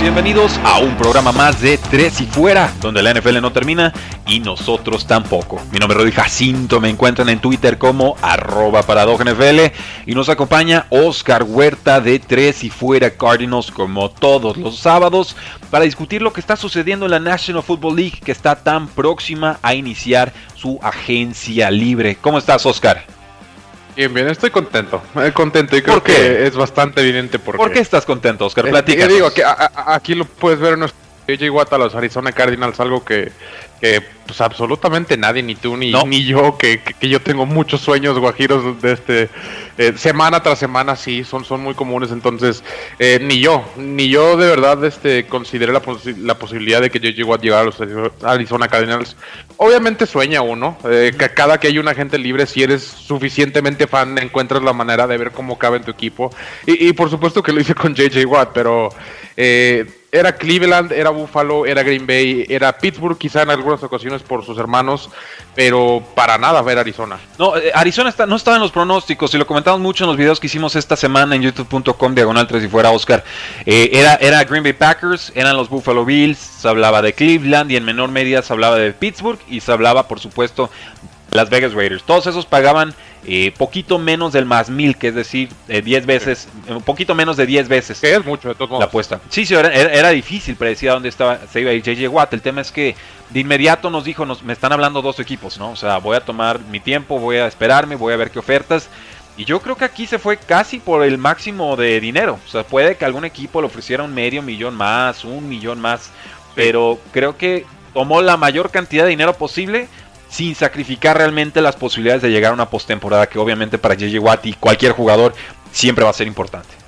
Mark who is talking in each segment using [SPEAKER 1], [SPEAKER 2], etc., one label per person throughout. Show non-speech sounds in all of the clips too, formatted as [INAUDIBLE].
[SPEAKER 1] Bienvenidos a un programa más de Tres y Fuera, donde la NFL no termina y nosotros tampoco. Mi nombre es Rudy Jacinto, me encuentran en Twitter como arroba NFL y nos acompaña Oscar Huerta de Tres y Fuera Cardinals como todos los sábados para discutir lo que está sucediendo en la National Football League que está tan próxima a iniciar su agencia libre. ¿Cómo estás Oscar?
[SPEAKER 2] Bien, bien, estoy contento. Eh, contento y creo
[SPEAKER 1] ¿Por qué?
[SPEAKER 2] que es bastante evidente por,
[SPEAKER 1] ¿Por qué estás contento, Oscar?
[SPEAKER 2] Eh,
[SPEAKER 1] Platícanos.
[SPEAKER 2] eh, digo que a- a- aquí lo puedes ver en nuestro AJ Watt a los Arizona Cardinals, algo que, que, pues absolutamente nadie, ni tú ni,
[SPEAKER 1] No.
[SPEAKER 2] ni yo, que, que- que yo tengo muchos sueños guajiros de este eh, semana tras semana, sí, son, son muy comunes, entonces eh, ni yo, ni yo de verdad este, consideré la, posi- la posibilidad de que JJ Watt llegara a los Arizona Cardinals. Obviamente sueña uno, eh, que cada que hay un agente libre, si eres suficientemente fan, encuentras la manera de ver cómo cabe en tu equipo. Y, y por supuesto que lo hice con JJ Watt, pero eh, era Cleveland, era Buffalo, era Green Bay, era Pittsburgh quizá en algunas ocasiones por sus hermanos, pero para nada ver Arizona.
[SPEAKER 1] No, eh, Arizona no estaba en los pronósticos y lo comentamos mucho en los videos que hicimos esta semana en youtube.com diagonal 3 y fuera Oscar. Eh, era, era Green Bay Packers, eran los Buffalo Bills, se hablaba de Cleveland y en menor medida se hablaba de Pittsburgh y se hablaba por supuesto Las Vegas Raiders. Todos esos pagaban eh, poquito menos del más mil, que es decir, eh, 10 veces, eh, un poquito menos de 10 veces
[SPEAKER 2] Que es mucho de todos
[SPEAKER 1] la
[SPEAKER 2] modos.
[SPEAKER 1] apuesta. Sí, sí, era, era- era difícil predecir a dónde estaba, se iba a ir JJ Watt. El tema es que de inmediato nos dijo, nos, me están hablando dos equipos, ¿no? O sea, voy a tomar mi tiempo, voy a esperarme, voy a ver qué ofertas. Y yo creo que aquí se fue casi por el máximo de dinero. O sea, puede que algún equipo le ofreciera un medio millón más, un millón más. Pero creo que tomó la mayor cantidad de dinero posible sin sacrificar realmente las posibilidades de llegar a una postemporada que obviamente para JJ Watt y cualquier jugador siempre va a ser importante.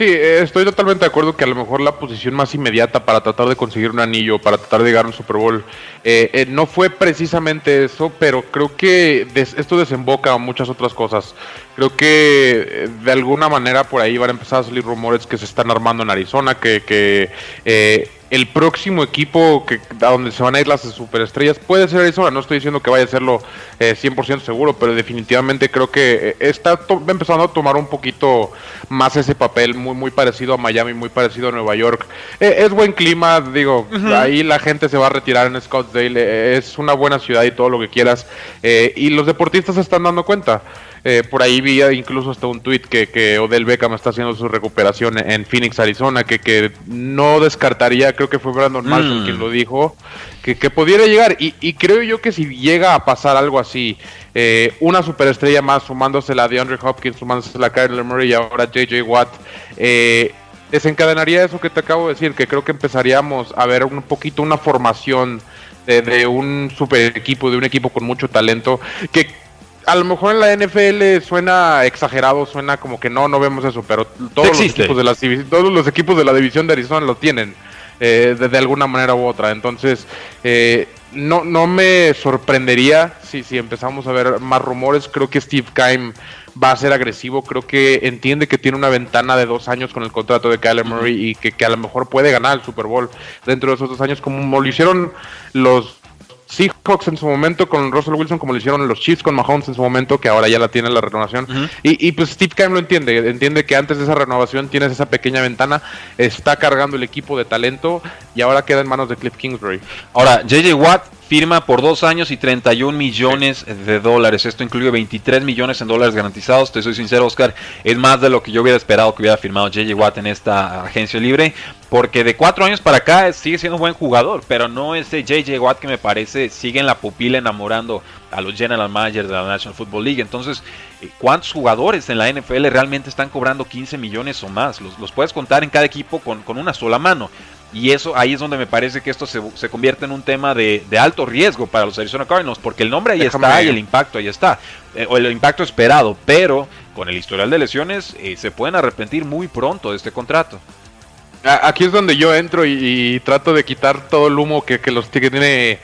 [SPEAKER 2] Sí, eh, estoy totalmente de acuerdo que a lo mejor la posición más inmediata para tratar de conseguir un anillo, para tratar de a un Super Bowl, eh, eh, no fue precisamente eso, pero creo que esto desemboca a muchas otras cosas. Creo que eh, de alguna manera por ahí van a empezar a salir rumores que se están armando en Arizona, que, que el próximo equipo que, a donde se van a ir las superestrellas puede ser Arizona. No estoy diciendo que vaya a serlo eh, 100% seguro, pero definitivamente creo que eh, está empezando a tomar un poquito más ese papel muy muy parecido a Miami, muy parecido a Nueva York. Eh, es buen clima, digo, ahí la gente se va a retirar en Scottsdale, eh, es una buena ciudad y todo lo que quieras. eh, y los deportistas se están dando cuenta. Eh, por ahí vi incluso hasta un tweet que, que Odell Beckham está haciendo su recuperación en Phoenix, Arizona, que, que no descartaría, creo que fue Brandon Marshall
[SPEAKER 1] Mm.
[SPEAKER 2] quien lo dijo, que, que pudiera llegar. Y, y creo yo que si llega a pasar algo así, eh, una superestrella más, sumándose la de Andre Hopkins, sumándose la Kyler Murray y ahora JJ Watt, eh, desencadenaría eso que te acabo de decir, que creo que empezaríamos a ver un poquito una formación de, de un super equipo, de un equipo con mucho talento, que a lo mejor en la NFL suena exagerado, suena como que no, no vemos eso, pero todos, los equipos, de la, todos los equipos de la división de Arizona lo tienen. Eh, de, de alguna manera u otra. Entonces, eh, no, no me sorprendería si, si empezamos a ver más rumores. Creo que Steve Keim va a ser agresivo. Creo que entiende que tiene una ventana de dos años con el contrato de Kyler Murray y que, que a lo mejor puede ganar el Super Bowl dentro de esos dos años, como lo hicieron los Seahawks en su momento con Russell Wilson, como lo hicieron los Chiefs con Mahomes en su momento, que ahora ya la tiene la renovación. Y, y, pues Steve Keim lo entiende, entiende que antes de esa renovación tienes esa pequeña ventana, está cargando el equipo de talento y ahora queda en manos de Cliff Kingsbury.
[SPEAKER 1] Ahora, JJ Watt firma por dos años y 31 millones de dólares. Esto incluye 23 millones en dólares garantizados. Te soy sincero, Oscar, es más de lo que yo hubiera esperado que hubiera firmado JJ Watt en esta agencia libre. Porque de cuatro años para acá sigue siendo un buen jugador, pero no ese JJ Watt que me parece sigue en la pupila enamorando a los general managers de la National Football League. Entonces, eh, ¿cuántos jugadores en la NFL realmente están cobrando 15 millones o más? Los, puedes contar en cada equipo con, con una sola mano. Y eso ahí es donde me parece que esto se, convierte en un tema de, alto riesgo para los Arizona Cardinals, porque el nombre ahí está y el impacto ahí está, eh, o el impacto esperado, pero con el historial de lesiones eh, se pueden arrepentir muy pronto de este contrato.
[SPEAKER 2] Aquí es donde yo entro y, trato de quitar todo el humo que, que los tiene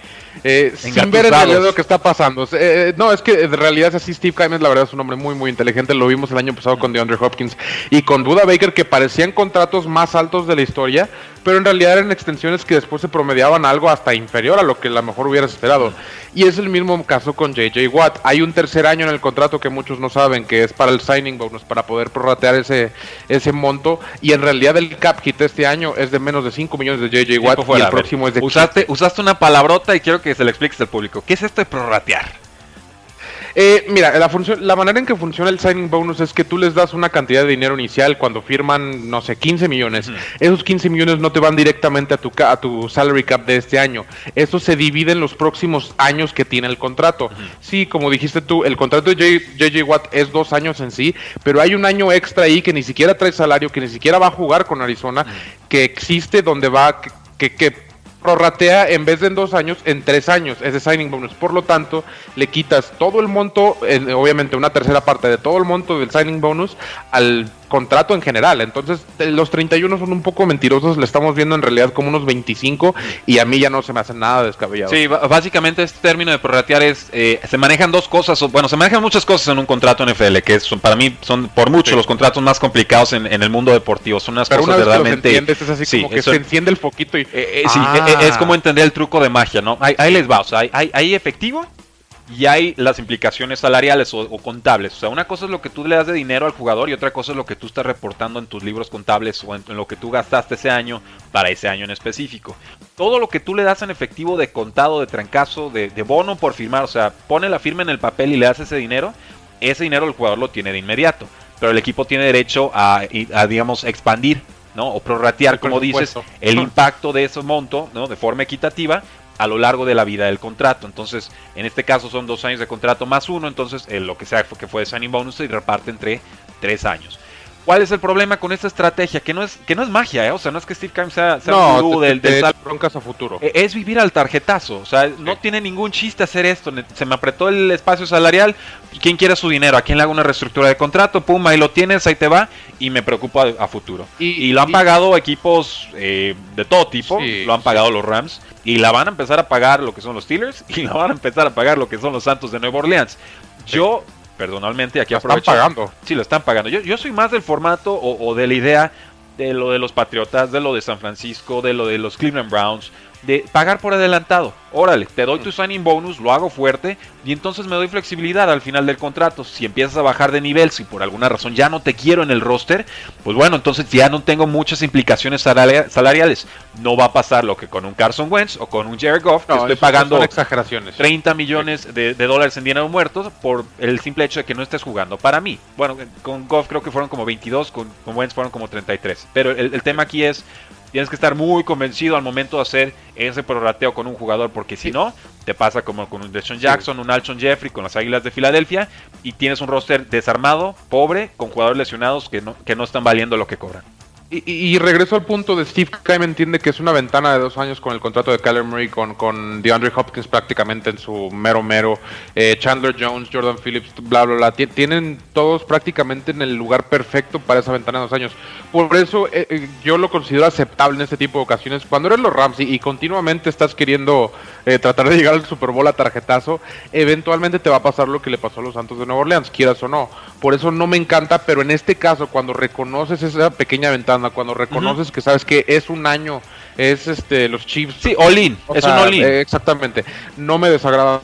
[SPEAKER 2] eh, sin ver en realidad lo que está pasando. Eh, no, es que en realidad es así. Steve Kaimes, la verdad, es un hombre muy, muy inteligente. Lo vimos el año pasado con DeAndre Hopkins y con Duda Baker, que parecían contratos más altos de la historia, pero en realidad eran extensiones que después se promediaban algo hasta inferior a lo que a lo mejor hubieras esperado. Y es el mismo caso con JJ Watt. Hay un tercer año en el contrato que muchos no saben, que es para el signing bonus, para poder prorratear ese, ese monto. Y en realidad el cap hit este año es de menos de 5 millones de JJ Watt y el próximo es de
[SPEAKER 1] usaste, usaste una palabrota y quiero que se le expliques al público. ¿Qué es esto de prorratear?
[SPEAKER 2] Eh, mira, la, la manera en que funciona el signing bonus es que tú les das una cantidad de dinero inicial cuando firman, no sé, 15 millones. Esos 15 millones no te van directamente a tu, a tu salary cap de este año. Eso se divide en los próximos años que tiene el contrato. Sí, como dijiste tú, el contrato de JJ Watt es dos años en sí, pero hay un año extra ahí que ni siquiera trae salario, que ni siquiera va a jugar con Arizona, que existe donde va, que, que prorratea en vez de en dos años, en tres años, ese signing bonus. Por lo tanto, le quitas todo el monto, obviamente una tercera parte de todo el monto del signing bonus al contrato en general. Entonces, los 31 son un poco mentirosos, le estamos viendo en realidad como unos 25 y a mí ya no se me hace nada descabellado.
[SPEAKER 1] Sí, básicamente este término de prorratear es, eh, se manejan dos cosas, bueno, se manejan muchas cosas en un contrato NFL, que son, para mí son por mucho los contratos más complicados en, el mundo deportivo, son unas cosas verdaderamente...
[SPEAKER 2] es así como que se enciende el foquito y...
[SPEAKER 1] Eh, eh, sí, ah. es como entender el truco de magia, ¿no? Ahí, les va, o sea, hay, hay efectivo y hay las implicaciones salariales o, contables. O sea, una cosa es lo que tú le das de dinero al jugador y otra cosa es lo que tú estás reportando en tus libros contables o en, lo que tú gastaste ese año para ese año en específico. Todo lo que tú le das en efectivo de contado, de trancazo, de, bono por firmar, o sea, pone la firma en el papel y le das ese dinero, ese dinero el jugador lo tiene de inmediato. Pero el equipo tiene derecho a, a digamos, expandir ¿no? O prorratear, como dices, el impacto de ese monto, ¿no? De forma equitativa a lo largo de la vida del contrato. Entonces, en este caso son dos años de contrato más uno, entonces lo que sea que fue de signing bonus se reparte entre tres años. ¿Cuál es el problema con esta estrategia? Que no es, que no es magia, ¿eh? O sea, no es que Steve Keim sea, sea
[SPEAKER 2] no, del, del broncas a futuro.
[SPEAKER 1] E, es vivir al tarjetazo. O sea, no tiene ningún chiste hacer esto. Se me apretó el espacio salarial. ¿Quién quiere su dinero? ¿A quién le hago una reestructura de contrato? Pum, ahí lo tienes, ahí te va. Y me preocupa a, futuro. Y, lo han pagado equipos eh, de todo tipo. lo han pagado los Rams. Y la van a empezar a pagar lo que son los Steelers. Y la van a empezar a pagar lo que son los Santos de Nueva Orleans. Yo personalmente aquí
[SPEAKER 2] aprovecho. están pagando.
[SPEAKER 1] Sí, lo están pagando. Yo, yo soy más del formato o, o, de la idea de lo de los Patriotas, de lo de San Francisco, de lo de los Cleveland Browns, de pagar por adelantado. Órale, te doy tu signing bonus, lo hago fuerte y entonces me doy flexibilidad al final del contrato. Si empiezas a bajar de nivel, si por alguna razón ya no te quiero en el roster, pues bueno, entonces ya no tengo muchas implicaciones salariales. No va a pasar lo que con un Carson Wentz o con un Jared Goff, que estoy pagando
[SPEAKER 2] exageraciones.
[SPEAKER 1] 30 millones de, dólares en dinero muertos por el simple hecho de que no estés jugando para mí. Bueno, con Goff creo que fueron como 22, con, Wentz fueron como 33. Pero el tema aquí es tienes que estar muy convencido al momento de hacer ese prorrateo con un jugador, porque si no, te pasa como con un Deshaun Jackson, un Alshon Jeffrey con las Águilas de Filadelfia, y tienes un roster desarmado, pobre, con jugadores lesionados que no, que no están valiendo lo que cobran.
[SPEAKER 2] Y, regreso al punto de Steve Keim entiende que es una ventana de dos años con el contrato de Kyler Murray, con, con DeAndre Hopkins prácticamente en su mero mero, eh, Chandler Jones, Jordan Phillips, bla, bla, bla. Tienen todos prácticamente en el lugar perfecto para esa ventana de dos años. Por eso eh, eh, yo lo considero aceptable en este tipo de ocasiones. Cuando eres los Rams y, continuamente estás queriendo tratar de llegar al Super Bowl a tarjetazo, eventualmente te va a pasar lo que le pasó a los Santos de Nueva Orleans, quieras o no. Por eso no me encanta, pero en este caso, cuando reconoces esa pequeña ventana, cuando reconoces que sabes que es un año, es este los Chiefs.
[SPEAKER 1] Sí, all es un all
[SPEAKER 2] exactamente. No me desagrada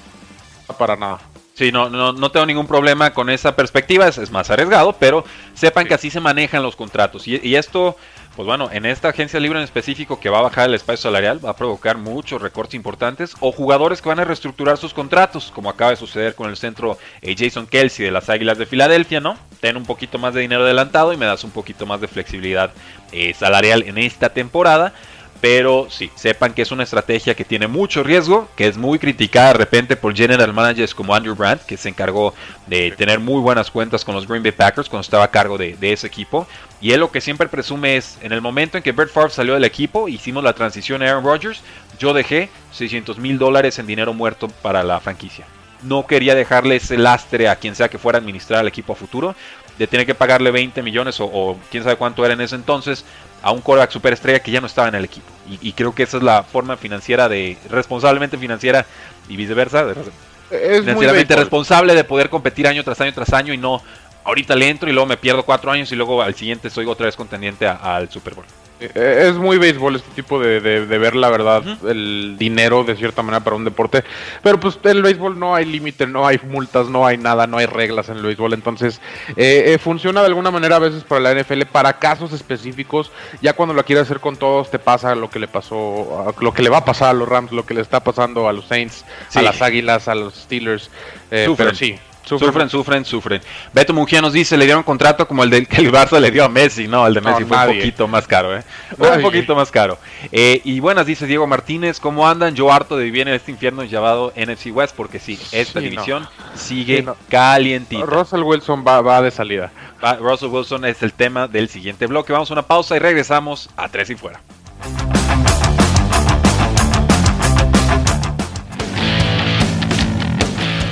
[SPEAKER 2] para nada.
[SPEAKER 1] Sí, no, no, no tengo ningún problema con esa perspectiva, es, es más arriesgado, pero sepan que así se manejan los contratos. Y, y, esto, pues bueno, en esta agencia libre en específico que va a bajar el espacio salarial, va a provocar muchos recortes importantes o jugadores que van a reestructurar sus contratos, como acaba de suceder con el centro eh, Jason Kelsey de las Águilas de Filadelfia, ¿no? Ten un poquito más de dinero adelantado y me das un poquito más de flexibilidad eh, salarial en esta temporada. Pero sí, sepan que es una estrategia que tiene mucho riesgo, que es muy criticada de repente por general managers como Andrew Brandt, que se encargó de tener muy buenas cuentas con los Green Bay Packers cuando estaba a cargo de, de ese equipo. Y él lo que siempre presume es, en el momento en que Brett Favre salió del equipo, hicimos la transición a Aaron Rodgers, yo dejé 600 mil dólares en dinero muerto para la franquicia. No quería dejarle ese lastre a quien sea que fuera a administrar al equipo a futuro, de tener que pagarle 20 millones o, o quién sabe cuánto era en ese entonces a un quarterback superestrella que ya no estaba en el equipo. Y, y, creo que esa es la forma financiera de, responsablemente financiera y viceversa, de,
[SPEAKER 2] Es
[SPEAKER 1] financieramente responsable de poder competir año tras año tras año y no ahorita le entro y luego me pierdo cuatro años y luego al siguiente soy otra vez contendiente al Super Bowl.
[SPEAKER 2] Eh, Es muy béisbol este tipo de, de- de ver la verdad, el dinero de cierta manera para un deporte. Pero pues el béisbol no hay límite, no hay multas, no hay nada, no hay reglas en el béisbol. Entonces eh, eh, funciona de alguna manera a veces para la NFL, para casos específicos. Ya cuando lo quieres hacer con todos te pasa lo que le pasó, lo que le va a pasar a los Rams, lo que le está pasando a los Saints,
[SPEAKER 1] Sí.
[SPEAKER 2] a las Águilas, a los Steelers. Eh, pero sí.
[SPEAKER 1] Sufren, sufren, sufren. Beto Munguía nos dice, le dieron contrato como el del que el Barça le dio a Messi. No, el de
[SPEAKER 2] No,
[SPEAKER 1] Messi fue
[SPEAKER 2] nadie.
[SPEAKER 1] un poquito más caro, ¿eh? Fue un poquito más caro. Eh, y buenas, dice Diego Martínez, ¿cómo andan? Yo harto de vivir en este infierno llamado NFC West, porque sí, esta
[SPEAKER 2] Sí, no.
[SPEAKER 1] división sigue
[SPEAKER 2] Sí, no.
[SPEAKER 1] calientita.
[SPEAKER 2] Russell Wilson va, va de salida.
[SPEAKER 1] Russell Wilson es el tema del siguiente bloque. Vamos a una pausa y regresamos a Tres y Fuera.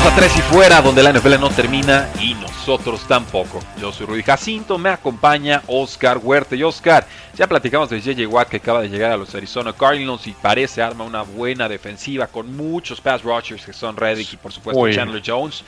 [SPEAKER 1] Regresamos a Tres y Fuera, donde la NFL no termina y nosotros tampoco. Yo soy Rudy Jacinto, me acompaña Oscar Huerta. Y Oscar, ya platicamos de JJ Watt que acaba de llegar a los Arizona Cardinals y parece arma una buena defensiva con muchos pass rushers que son Reddick y por supuesto
[SPEAKER 2] Uy.
[SPEAKER 1] Chandler Jones.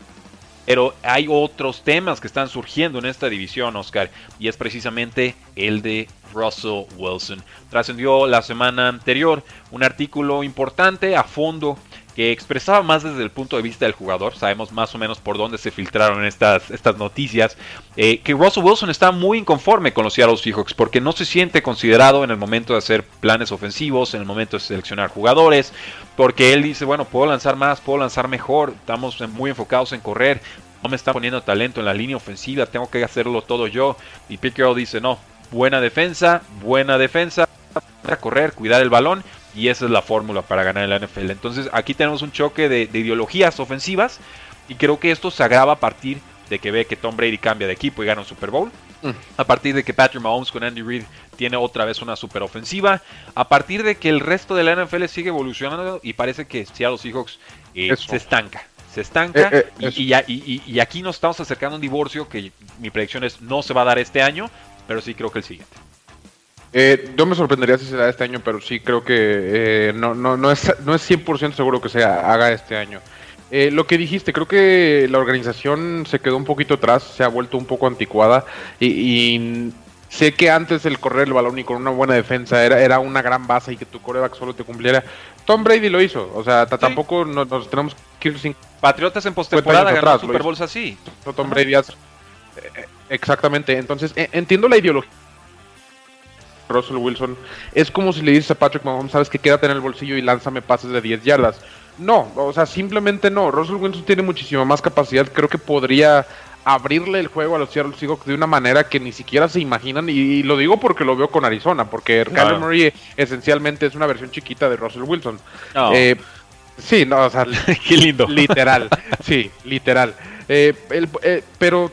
[SPEAKER 1] Pero hay otros temas que están surgiendo en esta división, Oscar, y es precisamente el de Russell Wilson. Trascendió la semana anterior un artículo importante a fondo que expresaba más desde el punto de vista del jugador. Sabemos más o menos por dónde se filtraron estas, estas noticias. eh, que Russell Wilson está muy inconforme con los Seattle Seahawks porque no se siente considerado en el momento de hacer planes ofensivos, en el momento de seleccionar jugadores. Porque él dice, bueno, puedo lanzar más, puedo lanzar mejor. Estamos muy enfocados en correr. No me está poniendo talento en la línea ofensiva, tengo que hacerlo todo yo. Y Carroll dice, no, buena defensa, buena defensa, a correr, cuidar el balón y esa es la fórmula para ganar en la NFL. Entonces aquí tenemos un choque de, de ideologías ofensivas y creo que esto se agrava a partir de que ve que Tom Brady cambia de equipo y gana un Super Bowl.
[SPEAKER 2] Mm.
[SPEAKER 1] A partir de que Patrick Mahomes con Andy Reid tiene otra vez una super ofensiva. A partir de que el resto de la NFL sigue evolucionando y parece que Seattle Seahawks eh, se estanca. Se estanca
[SPEAKER 2] Eh, eh,
[SPEAKER 1] y- y aquí nos estamos acercando a un divorcio que mi predicción es no se va a dar este año, pero sí creo que el siguiente.
[SPEAKER 2] Eh, yo me sorprendería si se da este año, pero sí creo que eh, no, no, no, es, no es 100% seguro que se haga este año. Eh, lo que dijiste, creo que la organización se quedó un poquito atrás, se ha vuelto un poco anticuada y, y sé que antes el correr el balón y con una buena defensa era, era una gran base y que tu coreback solo te cumpliera. Tom Brady lo hizo, o sea,
[SPEAKER 1] Sí.
[SPEAKER 2] tampoco nos, nos tenemos que ir sin
[SPEAKER 1] Patriotas en postemporada
[SPEAKER 2] atrás, lo
[SPEAKER 1] Super. Bowls así.
[SPEAKER 2] Tom Brady hace- eh, Exactamente, entonces eh, entiendo la ideología. Russell Wilson es como si le dices a Patrick Mahomes, sabes que quédate en el bolsillo y lánzame pases de 10 yardas. No, o sea, simplemente no. Russell Wilson tiene muchísima más capacidad. Creo que podría abrirle el juego a los Seattle Seahawks de una manera que ni siquiera se imaginan. Y, y lo digo porque lo veo con Arizona, porque
[SPEAKER 1] Claro.
[SPEAKER 2] Kyler Murray esencialmente es una versión chiquita de Russell Wilson.
[SPEAKER 1] No.
[SPEAKER 2] Eh, sí, no, o sea, [LAUGHS]
[SPEAKER 1] Qué lindo.
[SPEAKER 2] Literal, sí, literal. Eh, el- eh, pero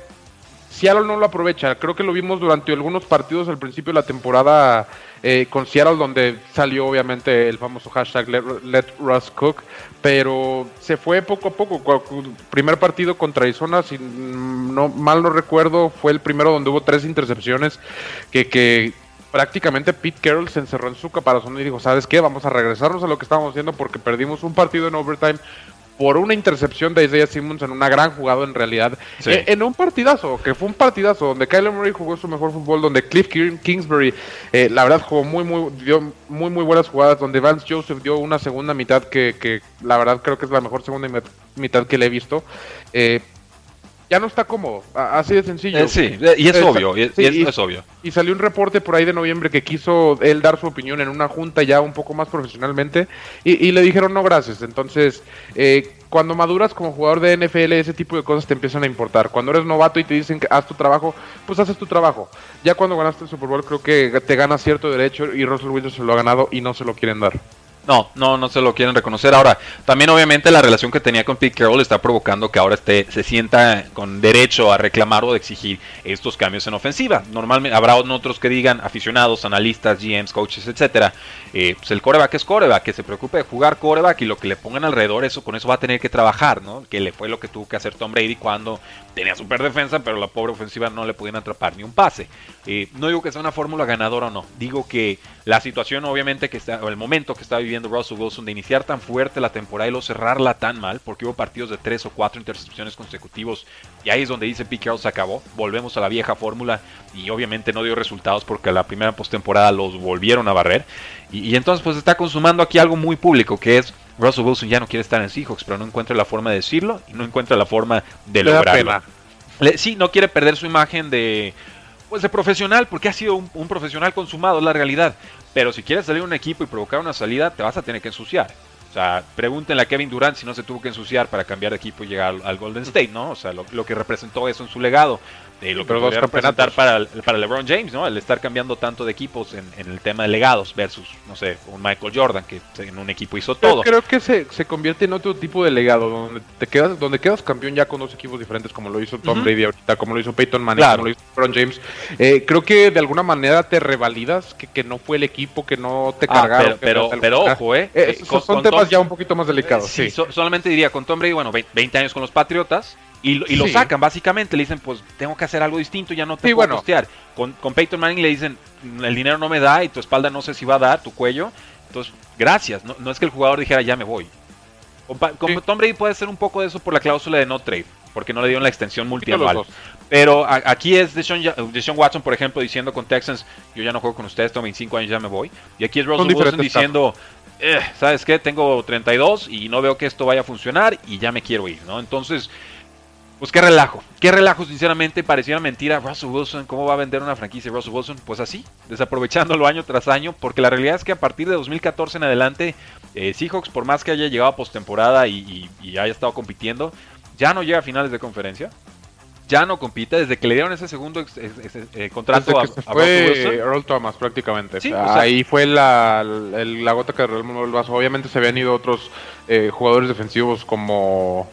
[SPEAKER 2] Seattle no lo aprovecha. Creo que lo vimos durante algunos partidos al principio de la temporada eh, con Seattle, donde salió obviamente el famoso hashtag Let, Russ Cook, pero se fue poco a poco. Primer partido contra Arizona, si no mal no recuerdo, fue el primero donde hubo tres intercepciones que, que prácticamente Pete Carroll se encerró en su caparazón y dijo, ¿sabes qué? Vamos a regresarnos a lo que estábamos haciendo porque perdimos un partido en overtime por una intercepción de Isaiah Simmons en una gran jugada en realidad. Eh, en un partidazo, que fue un partidazo donde Kyler Murray jugó su mejor fútbol, donde Cliff Kingsbury, eh, la verdad, jugó muy, muy, dio muy, muy buenas jugadas, donde Vance Joseph dio una segunda mitad que, que la verdad creo que es la mejor segunda mitad que le he visto. Eh, ya no está cómodo, así de sencillo.
[SPEAKER 1] Eh, sí, y es obvio, y, es obvio.
[SPEAKER 2] Y salió un reporte por ahí de noviembre que quiso él dar su opinión en una junta ya un poco más profesionalmente y, le dijeron no gracias. Entonces, eh, cuando maduras como jugador de NFL, ese tipo de cosas te empiezan a importar. Cuando eres novato y te dicen que haz tu trabajo, pues haces tu trabajo. Ya cuando ganaste el Super Bowl creo que te ganas cierto derecho y Russell Wilson se lo ha ganado y no se lo quieren dar.
[SPEAKER 1] No, no, no se lo quieren reconocer. Ahora, también obviamente la relación que tenía con Pete Carroll está provocando que ahora esté, se sienta con derecho a reclamar o de exigir estos cambios en ofensiva. Normalmente habrá otros que digan, aficionados, analistas, GMs, coaches, etcétera, eh, pues el coreback es coreback, que se preocupe de jugar coreback y lo que le pongan alrededor, eso con eso va a tener que trabajar, ¿no? Que le fue lo que tuvo que hacer Tom Brady cuando tenía super defensa, pero la pobre ofensiva no le podían atrapar ni un pase. Eh, no digo que sea una fórmula ganadora o no, digo que la situación obviamente que está, o el momento que está viviendo Russell Wilson de iniciar tan fuerte la temporada y luego cerrarla tan mal, porque hubo partidos de tres o cuatro intercepciones consecutivos, y ahí es donde dice Pete Carroll se acabó, volvemos a la vieja fórmula, y obviamente no dio resultados porque la primera postemporada los volvieron a barrer. Y, entonces pues está consumando aquí algo muy público, que es Russell Wilson ya no quiere estar en Seahawks, pero no encuentra la forma de decirlo y no encuentra la forma de lograrlo. sí, no quiere perder su imagen de pues de profesional, porque ha sido un, profesional consumado, es la realidad. Pero si quieres salir un equipo y provocar una salida, te vas a tener que ensuciar. O sea, pregúntenle a Kevin Durant si no se tuvo que ensuciar para cambiar de equipo y llegar al, Golden State, ¿no? O sea, lo, que representó eso en su legado de lo que podría representar para, para LeBron James, ¿no? El estar cambiando tanto de equipos en, el tema de legados versus, no sé, un Michael Jordan que en un equipo hizo todo.
[SPEAKER 2] creo que se, se convierte en otro tipo de legado, donde te quedas, donde quedas campeón ya con dos equipos diferentes, como lo hizo Tom Brady ahorita, como lo hizo Peyton Manning, como lo hizo LeBron James. Eh, creo que de alguna manera te revalidas que, que no fue el equipo, que no te ah, cargaron.
[SPEAKER 1] pero, pero, ojo, ¿eh?
[SPEAKER 2] eh, eh son temas ya un poquito más delicados.
[SPEAKER 1] sí, solamente diría con Tom Brady, bueno, 20 años con los Patriotas y, lo sacan, básicamente. Le dicen, pues tengo que hacer algo distinto, ya no te puedo costear. Con, con Peyton Manning le dicen, el dinero no me da y tu espalda no sé si va a dar, tu cuello. Entonces, gracias. No, es que el jugador dijera, ya me voy. Con, Tom Brady puede ser un poco de eso por la cláusula de no trade, porque no le dieron la extensión multianual. Pero aquí es Deshaun, Watson, por ejemplo, diciendo con Texans, yo ya no juego con ustedes, tengo 25 años, ya me voy. Y aquí es Russell Wilson diciendo, eh, ¿sabes qué? Tengo 32 y no veo que esto vaya a funcionar y ya me quiero ir, ¿no? Entonces, pues qué relajo, qué relajo, sinceramente, pareciera mentira. Russell Wilson, ¿cómo va a vender una franquicia Russell Wilson? Pues así, desaprovechándolo año tras año, porque la realidad es que a partir de 2014 en adelante, eh, Seahawks, por más que haya llegado a postemporada y, haya estado compitiendo, ya no llega a finales de conferencia. Ya no compite desde que le dieron ese segundo eh, contrato
[SPEAKER 2] a, fue Wilson. Earl Thomas prácticamente. ahí fue la, la, gota que derramó el vaso. Obviamente se habían ido otros eh, jugadores defensivos como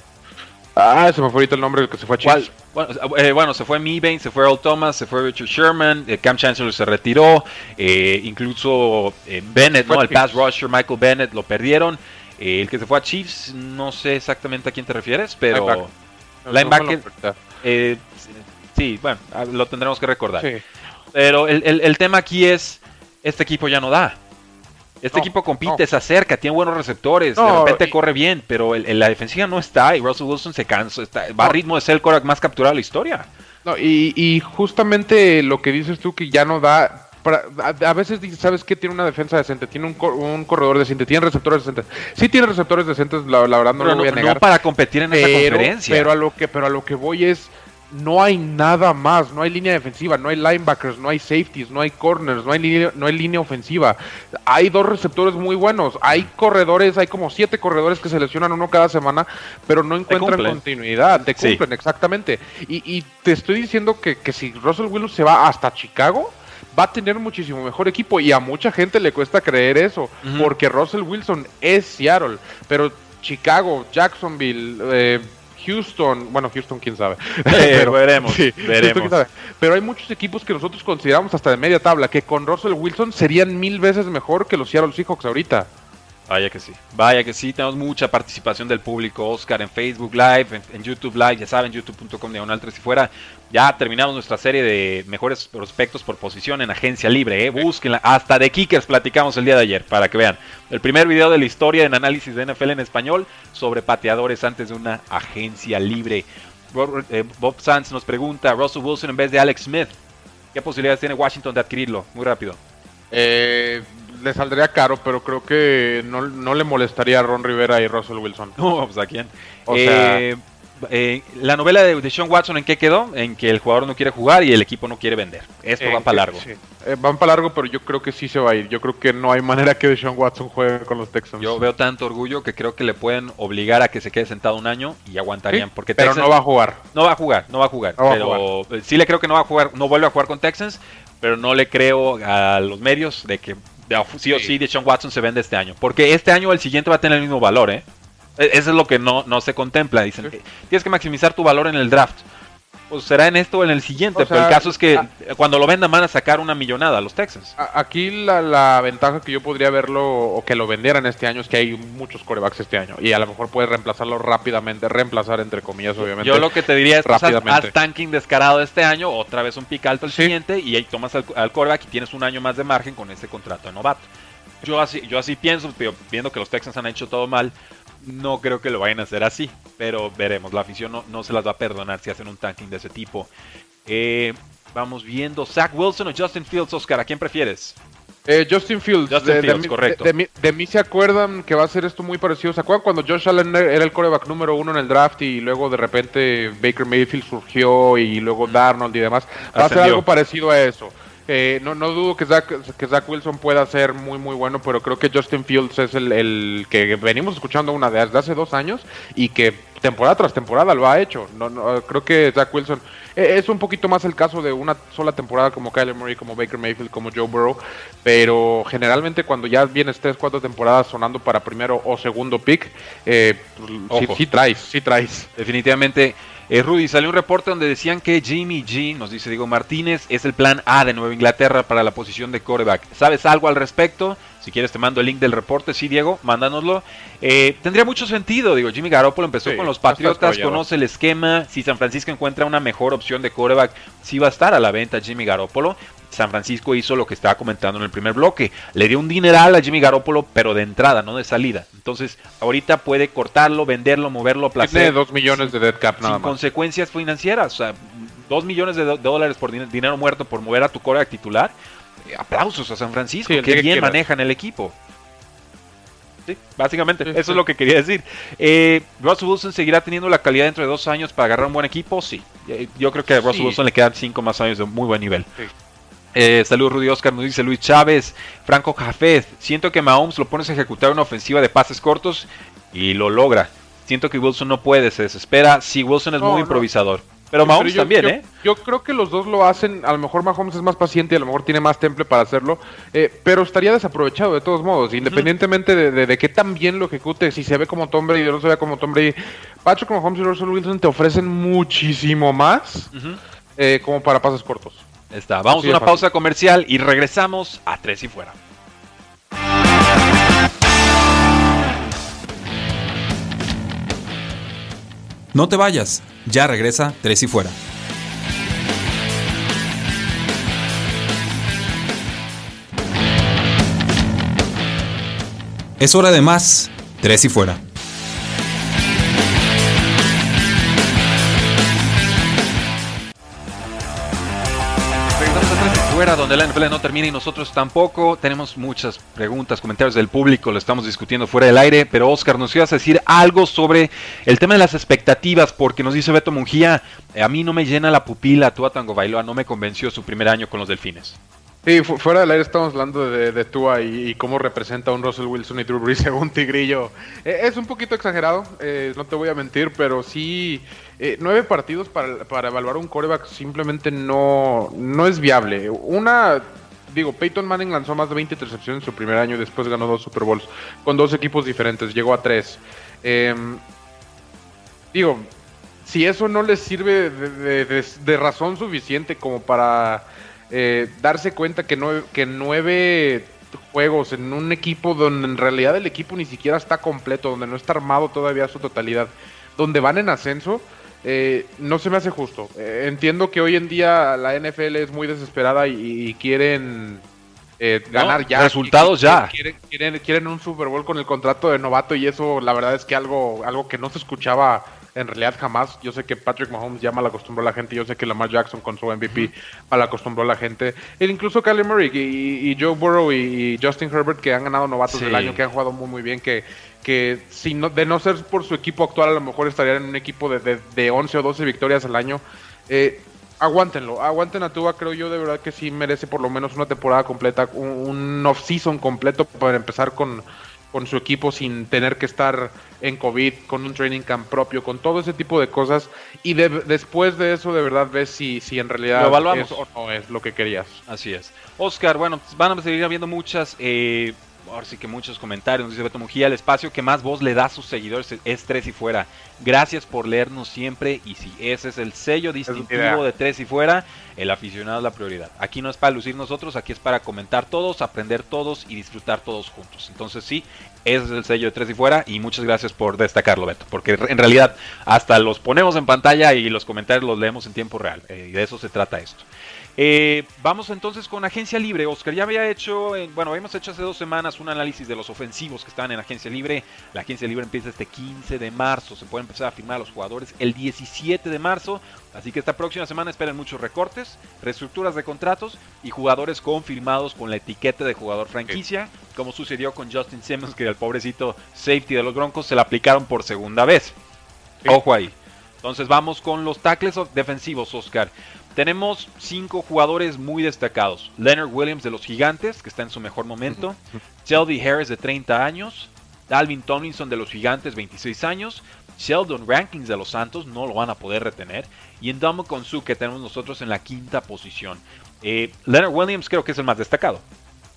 [SPEAKER 2] Ah, se me fue ahorita el nombre del que se fue a Chiefs.
[SPEAKER 1] Eh, bueno, se fue Meebane, se fue Earl Thomas, se fue Richard Sherman, eh, Cam Chancellor se retiró, eh, incluso Bennett, ¿no? El pass rusher Michael Bennett lo perdieron. el que se fue a Chiefs, no sé exactamente a quién te refieres, pero linebacker. Sí, bueno, ah, lo tendremos que recordar. Pero el tema aquí es, este equipo ya no da. Este equipo compite, se acerca, tiene buenos receptores, de repente corre bien, pero el, la defensiva no está y Russell Wilson se cansa, está, va a ritmo de ser el coreback más capturado de la historia.
[SPEAKER 2] No, y, justamente lo que dices tú que ya no da, a, veces dices, ¿sabes qué? Tiene una defensa decente, tiene un, corredor decente, tiene receptores decentes. Sí tiene receptores decentes, la, verdad no lo voy a negar. No
[SPEAKER 1] para competir en esa conferencia.
[SPEAKER 2] Pero a lo que, pero a lo que voy es no hay nada más, no hay línea defensiva, no hay linebackers, no hay safeties, no hay corners, no hay línea, no hay línea ofensiva. Hay dos receptores muy buenos, hay corredores, hay como siete corredores que seleccionan uno cada semana, pero no encuentran continuidad, te cumplen exactamente. Y, te estoy diciendo que, si Russell Wilson se va hasta Chicago, va a tener muchísimo mejor equipo y a mucha gente le cuesta creer eso, porque Russell Wilson es Seattle, pero Chicago, Jacksonville, eh, Houston, bueno, Houston quién sabe. [LAUGHS] [LAUGHS]
[SPEAKER 1] pero, veremos, veremos.
[SPEAKER 2] Pero hay muchos equipos que nosotros consideramos hasta de media tabla, que con Russell Wilson serían mil veces mejor que los Seattle Seahawks ahorita.
[SPEAKER 1] Vaya que sí, vaya que sí, tenemos mucha participación del público, Oscar, en Facebook Live, en, YouTube Live, ya saben, youtube.com diagonal 3 y fuera. Ya terminamos nuestra serie de mejores prospectos por posición en agencia libre, ¿eh? búsquenla. Hasta de Kickers platicamos el día de ayer, para que vean. El primer video de la historia en análisis de NFL en español sobre pateadores antes de una agencia libre. Eh, Bob Sands nos pregunta, Russell Wilson en vez de Alex Smith, ¿qué posibilidades tiene Washington de adquirirlo? Muy rápido.
[SPEAKER 2] Eh, le saldría caro, pero creo que no, le molestaría a Ron Rivera y Russell Wilson. [LAUGHS]
[SPEAKER 1] No, pues a quién. Eh, eh, la novela de, Sean Watson, ¿en qué quedó? En que el jugador no quiere jugar y el equipo no quiere vender. Esto va para largo.
[SPEAKER 2] Eh, van para largo, pero yo creo que sí se va a ir. Yo creo que no hay manera que Sean Watson juegue con los Texans.
[SPEAKER 1] Yo veo tanto orgullo que creo que le pueden obligar a que se quede sentado un año y aguantarían. porque
[SPEAKER 2] pero no va a jugar.
[SPEAKER 1] No va a jugar, no va a jugar. pero sí le creo que no va a jugar, no vuelve a jugar con Texans, pero no le creo a los medios de que sí o sí, de Sean Watson se vende este año. Porque este año o el siguiente va a tener el mismo valor, ¿eh? E, eso es lo que no, no se contempla. Dicen, tienes que maximizar tu valor en el draft pues será en esto o en el siguiente. pero el caso es que ah, cuando lo vendan van a sacar una millonada a los Texans.
[SPEAKER 2] Aquí la, ventaja que yo podría verlo o que lo vendieran este año es que hay muchos corebacks este año y a lo mejor puedes reemplazarlo rápidamente, reemplazar entre comillas, obviamente.
[SPEAKER 1] Yo lo que te diría es haz, tanking descarado este año, otra vez un pick alto el siguiente y ahí tomas al, al coreback y tienes un año más de margen con ese contrato de novato. Yo así, yo así pienso, viendo que los Texans han hecho todo mal, no creo que lo vayan a hacer así, pero veremos. La afición no, se las va a perdonar si hacen un tanking de ese tipo. Eh, vamos viendo. Zach Wilson o Justin Fields, Oscar, ¿a quién prefieres?
[SPEAKER 2] Eh, Justin Fields.
[SPEAKER 1] Justin Fields, correcto.
[SPEAKER 2] De, mí se acuerdan que va a ser esto muy parecido. ¿Se acuerdan cuando Josh Allen era el coreback número uno en el draft y luego de repente Baker Mayfield surgió y luego Darnold y demás? Va a ser algo parecido a eso. Eh, no, no dudo que Zach, que Zach Wilson pueda ser muy muy bueno, pero creo que Justin Fields es el, que venimos escuchando una de hace dos años y que temporada tras temporada lo ha hecho. No, no, creo que Zach Wilson e, es un poquito más el caso de una sola temporada como Kyler Murray, como Baker Mayfield, como Joe Burrow, pero generalmente cuando ya vienes tres, cuatro temporadas sonando para primero o segundo pick, eh, sí, sí traes, sí traes.
[SPEAKER 1] Definitivamente eh, Rudy, salió un reporte donde decían que Jimmy G, nos dice Diego Martínez, es el plan A de Nueva Inglaterra para la posición de coreback. ¿Sabes algo al respecto? Si quieres te mando el link del reporte, sí Diego, mándanoslo. Eh, tendría mucho sentido, digo, Jimmy Garoppolo empezó con los Patriotas, conoce el esquema, si San Francisco encuentra una mejor opción de coreback, sí va a estar a la venta Jimmy Garoppolo. San Francisco hizo lo que estaba comentando en el primer bloque. Le dio un dineral a Jimmy Garoppolo, pero de entrada, no de salida. Entonces, ahorita puede cortarlo, venderlo, moverlo, placer.
[SPEAKER 2] Tiene dos millones de dead cap
[SPEAKER 1] nada Sin consecuencias financieras. O sea, dos millones de, dólares por dinero muerto por mover a tu coreback titular. Aplausos a San Francisco, que bien manejan el equipo. Sí, básicamente, eso es lo que quería decir. Eh, Russell Wilson seguirá teniendo la calidad dentro de dos años para agarrar un buen equipo, sí. Eh, yo creo que a Russell Wilson le quedan cinco más años de muy buen nivel. Eh, saludos Rudy Oscar, nos dice Luis Chávez, Franco Jafet. Siento que Mahomes lo pones a ejecutar una ofensiva de pases cortos y lo logra. Siento que Wilson no puede, se desespera. Sí, Wilson es muy improvisador. Pero Mahomes también, ¿eh?
[SPEAKER 2] Yo creo que los dos lo hacen. A lo mejor Mahomes es más paciente y a lo mejor tiene más temple para hacerlo. Eh, pero estaría desaprovechado de todos modos. Independientemente de, de, que tan bien lo ejecute, si se ve como Tom Brady o no se ve como Tom Brady. Patrick Mahomes y Russell Wilson te ofrecen muchísimo más eh, como para pases cortos.
[SPEAKER 1] Está. Vamos a una pausa comercial y regresamos a Tres y Fuera.
[SPEAKER 3] No te vayas, ya regresa Tres y Fuera. Es hora de más, Tres y Fuera.
[SPEAKER 1] Fuera, donde la NFL no termina y nosotros tampoco. Tenemos muchas preguntas, comentarios del público, lo estamos discutiendo fuera del aire. Pero Oscar, nos ibas a decir algo sobre el tema de las expectativas, porque nos dice Beto Mungía, a mí no me llena la pupila Tua Tango Bailoa, no me convenció su primer año con los Delfines.
[SPEAKER 2] Sí, fuera del aire estamos hablando de, Tua y, cómo representa a un Russell Wilson y Drew Brees [LAUGHS] según Tigrillo. Eh, es un poquito exagerado, eh, no te voy a mentir, pero sí, eh, nueve partidos para, para, evaluar un coreback simplemente no, no es viable. Una, digo, Peyton Manning lanzó más de 20 intercepciones en su primer año y después ganó dos Super Bowls con dos equipos diferentes, llegó a tres. Em, digo, si eso no les sirve de razón suficiente como para eh, darse cuenta que nueve, que nueve juegos en un equipo donde en realidad el equipo ni siquiera está completo, donde no está armado todavía a su totalidad, donde van en ascenso, eh, no se me hace justo. Eh, entiendo que hoy en día la NFL es muy desesperada y, quieren eh, ganar ya.
[SPEAKER 1] Resultados ya.
[SPEAKER 2] Quieren, quieren, quieren, un Super Bowl con el contrato de novato y eso la verdad es que algo, algo que no se escuchaba en realidad jamás. Yo sé que Patrick Mahomes ya mal acostumbró a la gente. Yo sé que Lamar Jackson con su MVP mal acostumbró a la gente. E incluso Kyler Murray y, Joe Burrow y, Justin Herbert que han ganado novatos del año, que han jugado muy muy bien, que, que si no, de no ser por su equipo actual a lo mejor estarían en un equipo de, de, 11 o 12 victorias al año. Eh, aguántenlo, aguanten a Tua, creo yo de verdad que sí merece por lo menos una temporada completa, un, un off-season completo para empezar con, con su equipo sin tener que estar en COVID, con un training camp propio, con todo ese tipo de cosas. Y después de eso, de verdad, ves si, si en realidad
[SPEAKER 1] es
[SPEAKER 2] o no es lo que querías.
[SPEAKER 1] Así es. Oscar, bueno, van a seguir habiendo muchas eh, ahora sí que muchos comentarios, dice Beto Mujía, el espacio que más voz le da a sus seguidores es Tres y Fuera. Gracias por leernos siempre y si ese es el sello distintivo de Tres y Fuera, el aficionado es la prioridad. Aquí no es para lucir nosotros, aquí es para comentar todos, aprender todos y disfrutar todos juntos. Entonces sí, ese es el sello de Tres y Fuera y muchas gracias por destacarlo, Beto, porque en realidad hasta los ponemos en pantalla y los comentarios los leemos en tiempo real eh, y de eso se trata esto. Eh, vamos entonces con Agencia Libre. Oscar ya había hecho, bueno, habíamos hecho hace dos semanas un análisis de los ofensivos que estaban en Agencia Libre. La Agencia Libre empieza este 15 de marzo. Se pueden empezar a firmar a los jugadores el 17 de marzo. Así que esta próxima semana esperen muchos recortes, reestructuras de contratos y jugadores confirmados con la etiqueta de jugador franquicia, como sucedió con Justin Simmons, que el pobrecito safety de los Broncos se la aplicaron por segunda vez. Ojo ahí. Entonces vamos con los tackles defensivos, Oscar. Tenemos cinco jugadores muy destacados. Leonard Williams de los Gigantes, que está en su mejor momento. Shelby Harris de 30 años. Dalvin Tomlinson de los Gigantes, 26 años. Sheldon Rankings de los Santos, no lo van a poder retener. Y en Domo Su, que tenemos nosotros en la quinta posición. Eh, Leonard Williams creo que es el más destacado.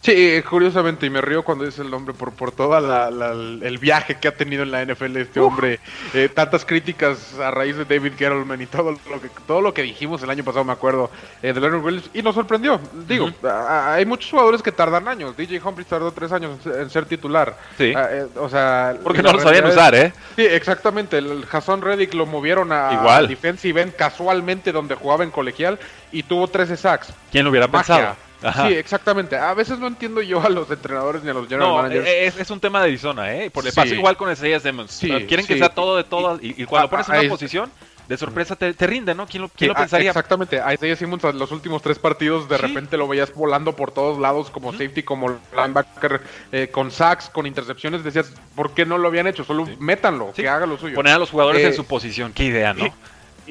[SPEAKER 2] Sí, curiosamente, y me río cuando dice el nombre por, por todo el viaje que ha tenido en la NFL este hombre. Eh, tantas críticas a raíz de David Gettleman y todo lo que todo lo que dijimos el año pasado, me acuerdo, eh, de Leonard Williams, y nos sorprendió. Digo, hay muchos jugadores que tardan años. DJ Humphries tardó tres años en ser titular.
[SPEAKER 1] Sí.
[SPEAKER 2] Ah, eh, o sea,
[SPEAKER 1] porque no lo sabían usar, ¿eh?
[SPEAKER 2] Sí, exactamente. El Jason Reddick lo movieron a,
[SPEAKER 1] Igual.
[SPEAKER 2] defensive end casualmente donde jugaba en colegial y tuvo 13 sacks.
[SPEAKER 1] ¿Quién lo hubiera pensado?
[SPEAKER 2] Sí, exactamente. A veces no entiendo yo a los entrenadores ni a los general managers.
[SPEAKER 1] Es, es un tema de Arizona, ¿eh? Por pasa igual con Estrellas Demons. Quieren que sea todo de todo. Y, cuando pones en una posición, de sorpresa te, rinde, ¿no? ¿Quién lo, quién lo pensaría?
[SPEAKER 2] Exactamente. A Isaiah Simmons los últimos tres partidos de repente lo veías volando por todos lados como safety, como linebacker, eh, con sacks, con intercepciones. Decías, ¿por qué no lo habían hecho? Solo métanlo, que haga lo suyo.
[SPEAKER 1] Poner a los jugadores en eh, su posición. Qué idea, ¿no?
[SPEAKER 2] Y,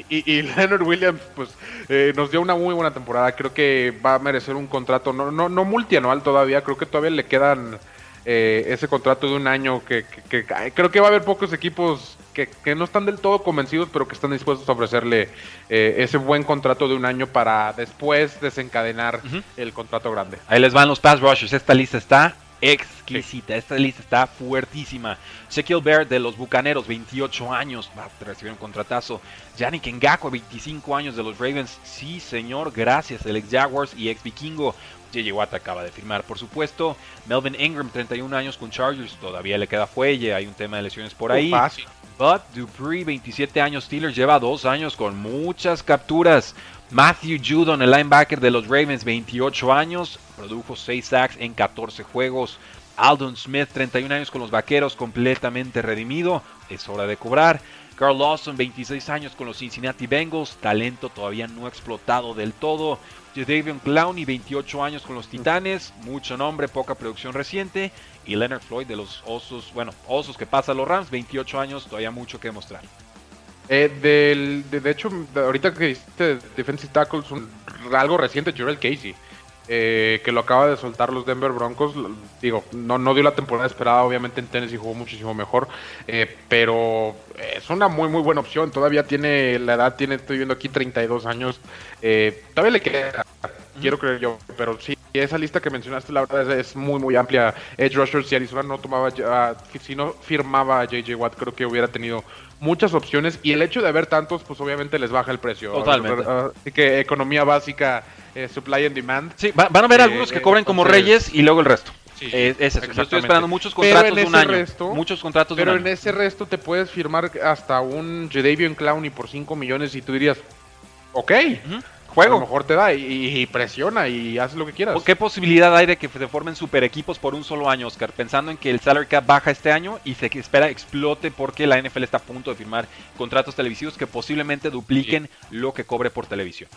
[SPEAKER 2] [LAUGHS] Leonard Williams, pues, eh, nos dio una muy buena temporada. Creo que va a merecer un contrato, no, no, no multianual todavía. Creo que todavía le quedan eh, ese contrato de un año que, creo que va a haber pocos equipos que, no están del todo convencidos, pero que están dispuestos a ofrecerle eh, ese buen contrato de un año para después desencadenar el contrato grande.
[SPEAKER 1] Ahí les van los pass rushers. Esta lista está exquisita. Esta lista está fuertísima. Shaquille Bear de los Bucaneros, 28 años, va a recibir un contratazo. Yannick Ngako, 25 años de los Ravens. Sí, señor, gracias. El ex Jaguars y ex Vikingo. J.J. Watt acaba de firmar, por supuesto. Melvin Ingram, 31 años con Chargers. Todavía le queda fuelle. Hay un tema de lesiones por ahí. Bud Dupree, 27 años. Steelers lleva dos años con muchas capturas. Matthew Judon, el linebacker de los Ravens, 28 años, produjo 6 sacks en 14 juegos. Aldon Smith, 31 años con los Vaqueros, completamente redimido, es hora de cobrar. Carl Lawson, 26 años con los Cincinnati Bengals, talento todavía no explotado del todo. Jadavion Clowney, 28 años con los Titanes, mucho nombre, poca producción reciente. Y Leonard Floyd de los Osos, bueno, Osos que pasa a los Rams, 28 años, todavía mucho que mostrar.
[SPEAKER 2] Eh, del, de, hecho, ahorita que hiciste Defensive Tackles, algo reciente, Jurel Casey, eh, que lo acaba de soltar los Denver Broncos. Digo, no, no dio la temporada esperada, obviamente en Tennessee jugó muchísimo mejor, eh, pero es una muy, muy buena opción. Todavía tiene la edad, tiene, estoy viendo aquí 32 años. todavía le queda, quiero creer yo, pero sí, esa lista que mencionaste, la verdad es, muy, muy amplia. Edge Rushers, si Arizona no tomaba, si no firmaba a JJ Watt, creo que hubiera tenido muchas opciones y el hecho de haber tantos, pues obviamente les baja el precio.
[SPEAKER 1] Totalmente.
[SPEAKER 2] Así que economía básica, eh, supply and demand.
[SPEAKER 1] Sí, van a ver algunos que eh, cobren como reyes y luego el resto. Sí, es, eso. Yo estoy esperando muchos contratos de un año. muchos contratos
[SPEAKER 2] pero
[SPEAKER 1] de
[SPEAKER 2] un año. en ese resto te puedes firmar hasta un Jadavion Clowney por 5 millones y tú dirías, ok, juego. A lo mejor te da y, presiona y hace lo que quieras.
[SPEAKER 1] ¿Qué posibilidad hay de que se formen super equipos por un solo año, Oscar? Pensando en que el salary cap baja este año y se espera explote porque la NFL está a punto de firmar contratos televisivos que posiblemente dupliquen lo que cobre por televisión.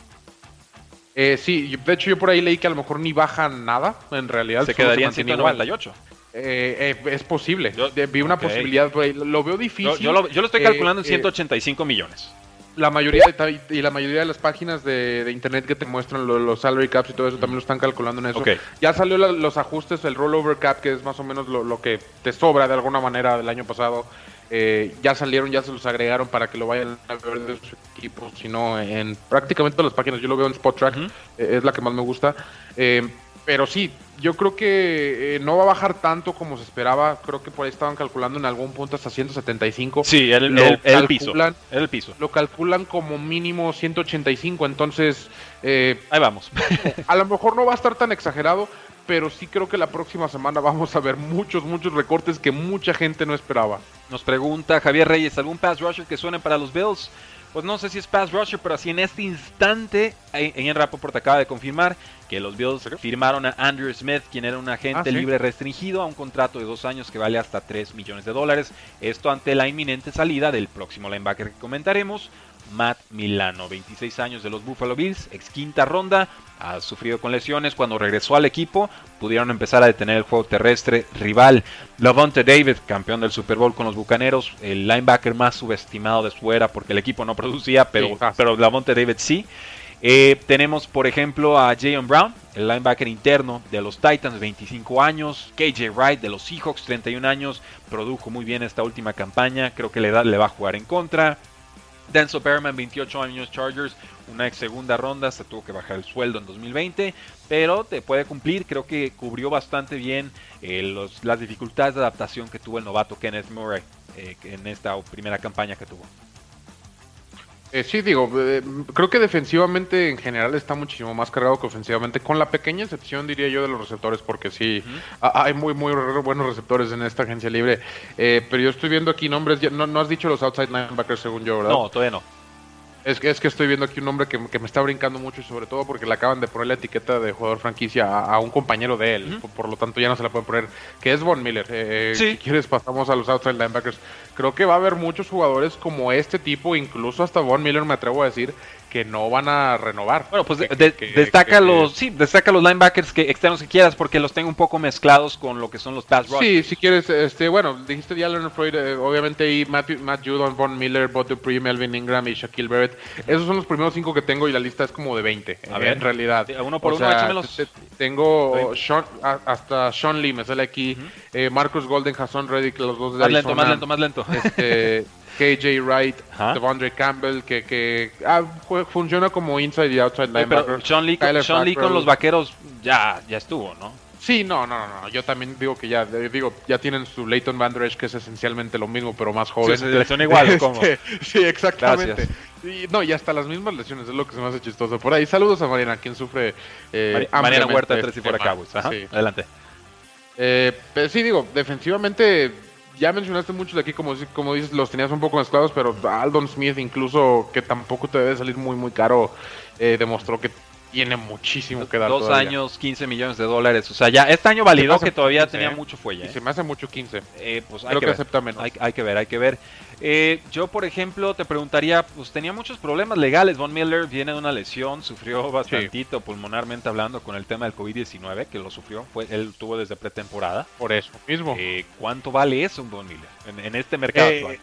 [SPEAKER 2] Eh, sí, de hecho yo por ahí leí que a lo mejor ni baja nada, en realidad.
[SPEAKER 1] Se quedaría en 198.
[SPEAKER 2] Eh, eh, es posible. vi una posibilidad por ahí. Lo veo difícil.
[SPEAKER 1] Yo, lo, estoy calculando en 185 millones
[SPEAKER 2] la mayoría y la mayoría de las páginas de, internet que te muestran los, salary caps y todo eso también lo están calculando en eso. Ya salió los ajustes, el rollover cap, que es más o menos lo, que te sobra de alguna manera del año pasado. Eh, ya salieron, ya se los agregaron para que lo vayan a ver de su equipo, sino en prácticamente todas las páginas. Yo lo veo en Spot Track, eh, es la que más me gusta. Eh, pero sí, yo creo que eh, no va a bajar tanto como se esperaba. Creo que por ahí estaban calculando en algún punto hasta 175.
[SPEAKER 1] Sí, el, el, piso, el piso.
[SPEAKER 2] Lo calculan como mínimo 185. Entonces,
[SPEAKER 1] eh, ahí vamos. [LAUGHS]
[SPEAKER 2] a lo mejor no va a estar tan exagerado, pero sí creo que la próxima semana vamos a ver muchos, muchos recortes que mucha gente no esperaba.
[SPEAKER 1] Nos pregunta Javier Reyes, ¿algún pass rusher que suene para los Bills? Pues no sé si es pass rusher, pero así en este instante, en el Rapoport acaba de confirmar que los Bills firmaron a Andrew Smith, quien era un agente ah, libre restringido, a un contrato de dos años que vale hasta 3 millones de dólares. Esto ante la inminente salida del próximo linebacker que comentaremos, Matt Milano, 26 años de los Buffalo Bills, ex quinta ronda, ha sufrido con lesiones. Cuando regresó al equipo, pudieron empezar a detener el juego terrestre rival. Lavonte David, campeón del Super Bowl con los Bucaneros, el linebacker más subestimado de su era porque el equipo no producía, pero, pero Lavonte David sí. Eh, tenemos, por ejemplo, a Jayon Brown, el linebacker interno de los Titans, 25 años. KJ Wright de los Seahawks, 31 años. Produjo muy bien esta última campaña. Creo que la edad le va a jugar en contra. Denzel Perman, 28 años Chargers, una ex segunda ronda, se tuvo que bajar el sueldo en 2020, pero te puede cumplir, creo que cubrió bastante bien eh, las dificultades de adaptación que tuvo el novato Kenneth Murray eh, en esta primera campaña que tuvo.
[SPEAKER 2] Eh, sí, digo, eh, creo que defensivamente en general está muchísimo más cargado que ofensivamente, con la pequeña excepción, diría yo, de los receptores, porque sí, hay muy, muy buenos receptores en esta agencia libre. Eh, pero yo estoy viendo aquí nombres, no, no has dicho los outside linebackers según yo, ¿verdad?
[SPEAKER 1] No, todavía no.
[SPEAKER 2] Es que, es que estoy viendo aquí un nombre que, me está brincando mucho y sobre todo porque le acaban de poner la etiqueta de jugador franquicia a, un compañero de él. por, lo tanto ya no se la pueden poner, que es Von Miller. Eh, Si quieres pasamos a los outside linebackers. Creo que va a haber muchos jugadores como este tipo, incluso hasta Von Miller me atrevo a decir, que no van a renovar.
[SPEAKER 1] Bueno, pues destaca los, sí, destaca los linebackers que externos que quieras porque los tengo un poco mezclados con lo que son los pass rush.
[SPEAKER 2] Sí, si quieres, este, bueno, dijiste ya Leonard Floyd, eh, obviamente ahí Matt, Matt Judon, Von Miller, Bob Dupree, Melvin Ingram y Shaquille Barrett. Esos son los primeros cinco que tengo y la lista es como de 20, a ver, en realidad.
[SPEAKER 1] Uno por uno, échamelos.
[SPEAKER 2] Tengo Sean, hasta Sean Lee, me sale aquí, eh, Marcus Golden, Hassan Reddick, los dos de
[SPEAKER 1] Más lento, más lento, más lento.
[SPEAKER 2] Este, [LAUGHS] KJ Wright, Devondre Campbell, que, que ah, funciona como inside y outside linebacker.
[SPEAKER 1] Sean Lee, Sean Lee con los vaqueros ya, ya estuvo, ¿no?
[SPEAKER 2] Sí, no, no, no, Yo también digo que ya, digo, ya tienen su Leighton Van que es esencialmente lo mismo, pero más joven.
[SPEAKER 1] Sí, lesión igual, ¿cómo? [LAUGHS]
[SPEAKER 2] Este, sí, exactamente. Y, no, y hasta las mismas lesiones, es lo que se me hace chistoso. Por ahí, saludos a Mariana, quien sufre.
[SPEAKER 1] Eh, Mariana Huerta, tres y fuera cabos. Adelante.
[SPEAKER 2] Eh, pero sí, digo, defensivamente ya mencionaste muchos de aquí, como, como dices, los tenías un poco mezclados, pero Aldon Smith, incluso que tampoco te debe salir muy, muy caro, eh, demostró que tiene muchísimo que dar.
[SPEAKER 1] Dos años, 15 millones de dólares. O sea, ya este año validó que todavía tenía ¿eh? mucho fuelle.
[SPEAKER 2] se me hace mucho 15.
[SPEAKER 1] Eh, pues Creo que, acepta menos. Hay, que ver, hay que ver. Eh, yo, por ejemplo, te preguntaría, pues tenía muchos problemas legales. Von Miller viene de una lesión, sufrió bastantito pulmonarmente hablando con el tema del COVID-19, que lo sufrió. Fue, él tuvo desde pretemporada.
[SPEAKER 2] Por eso mismo.
[SPEAKER 1] ¿Cuánto vale eso, Von Miller, en, este mercado actual?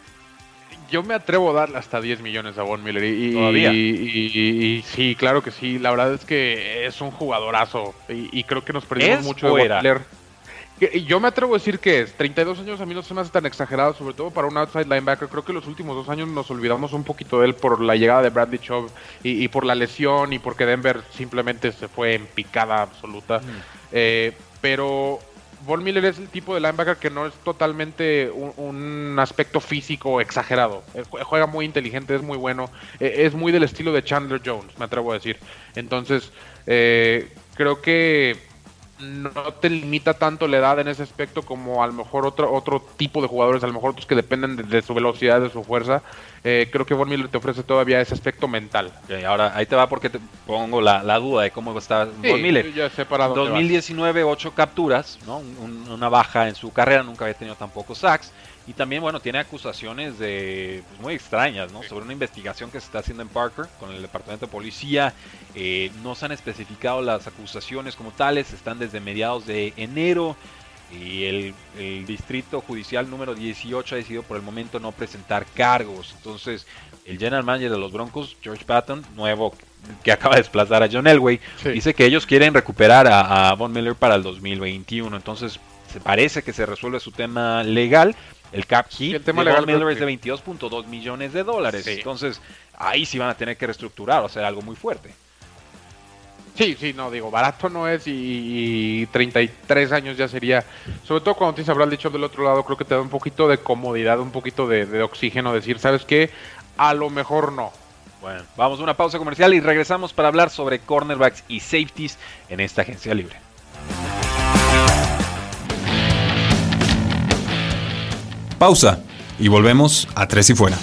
[SPEAKER 2] yo me atrevo a darle hasta 10 millones a Von Miller. Y, sí, claro que sí. La verdad es que es un jugadorazo. Y, creo que nos perdimos mucho de Von Miller. Yo me atrevo a decir que es 32 años a mí no se me hace tan exagerado, sobre todo para un outside linebacker. Creo que los últimos dos años nos olvidamos un poquito de él por la llegada de Bradley Chubb y, por la lesión y porque Denver simplemente se fue en picada absoluta. Eh, pero Von Miller es el tipo de linebacker que no es totalmente un, aspecto físico exagerado. Eh, juega muy inteligente, es muy bueno. Eh, es muy del estilo de Chandler Jones, me atrevo a decir. Entonces, eh, creo que no te limita tanto la edad en ese aspecto como a lo mejor otro, otro tipo de jugadores, a lo mejor otros que dependen de, su velocidad, de su fuerza. Eh, creo que Von Miller te ofrece todavía ese aspecto mental.
[SPEAKER 1] ahora ahí te va porque te pongo la, duda de cómo está Von Miller.
[SPEAKER 2] Ya sé para
[SPEAKER 1] 2019, 8 capturas, ¿no? una baja en su carrera, nunca había tenido tampoco sacks. Y también, bueno, tiene acusaciones de pues, muy extrañas, ¿no? Sobre una investigación que se está haciendo en Parker con el Departamento de Policía. Eh, no se han especificado las acusaciones como tales, están desde mediados de enero. Y el, distrito judicial número 18 ha decidido por el momento no presentar cargos. Entonces, el general manager de los Broncos, George Patton, nuevo que acaba de desplazar a John Elway, dice que ellos quieren recuperar a, a Von Miller para el 2021. Entonces, se parece que se resuelve su tema legal. El cap hit el tema de legal Miller es de 22.2 millones de dólares. Entonces, ahí sí van a tener que reestructurar o hacer algo muy fuerte.
[SPEAKER 2] Sí, sí, no, digo, barato no es y, 33 años ya sería, sobre todo cuando te habrá dicho del otro lado, creo que te da un poquito de comodidad, un poquito de, de oxígeno, decir, ¿sabes qué? A lo mejor no.
[SPEAKER 1] Bueno, vamos a una pausa comercial y regresamos para hablar sobre cornerbacks y safeties en esta agencia libre.
[SPEAKER 3] Pausa y volvemos a Tres y Fuera.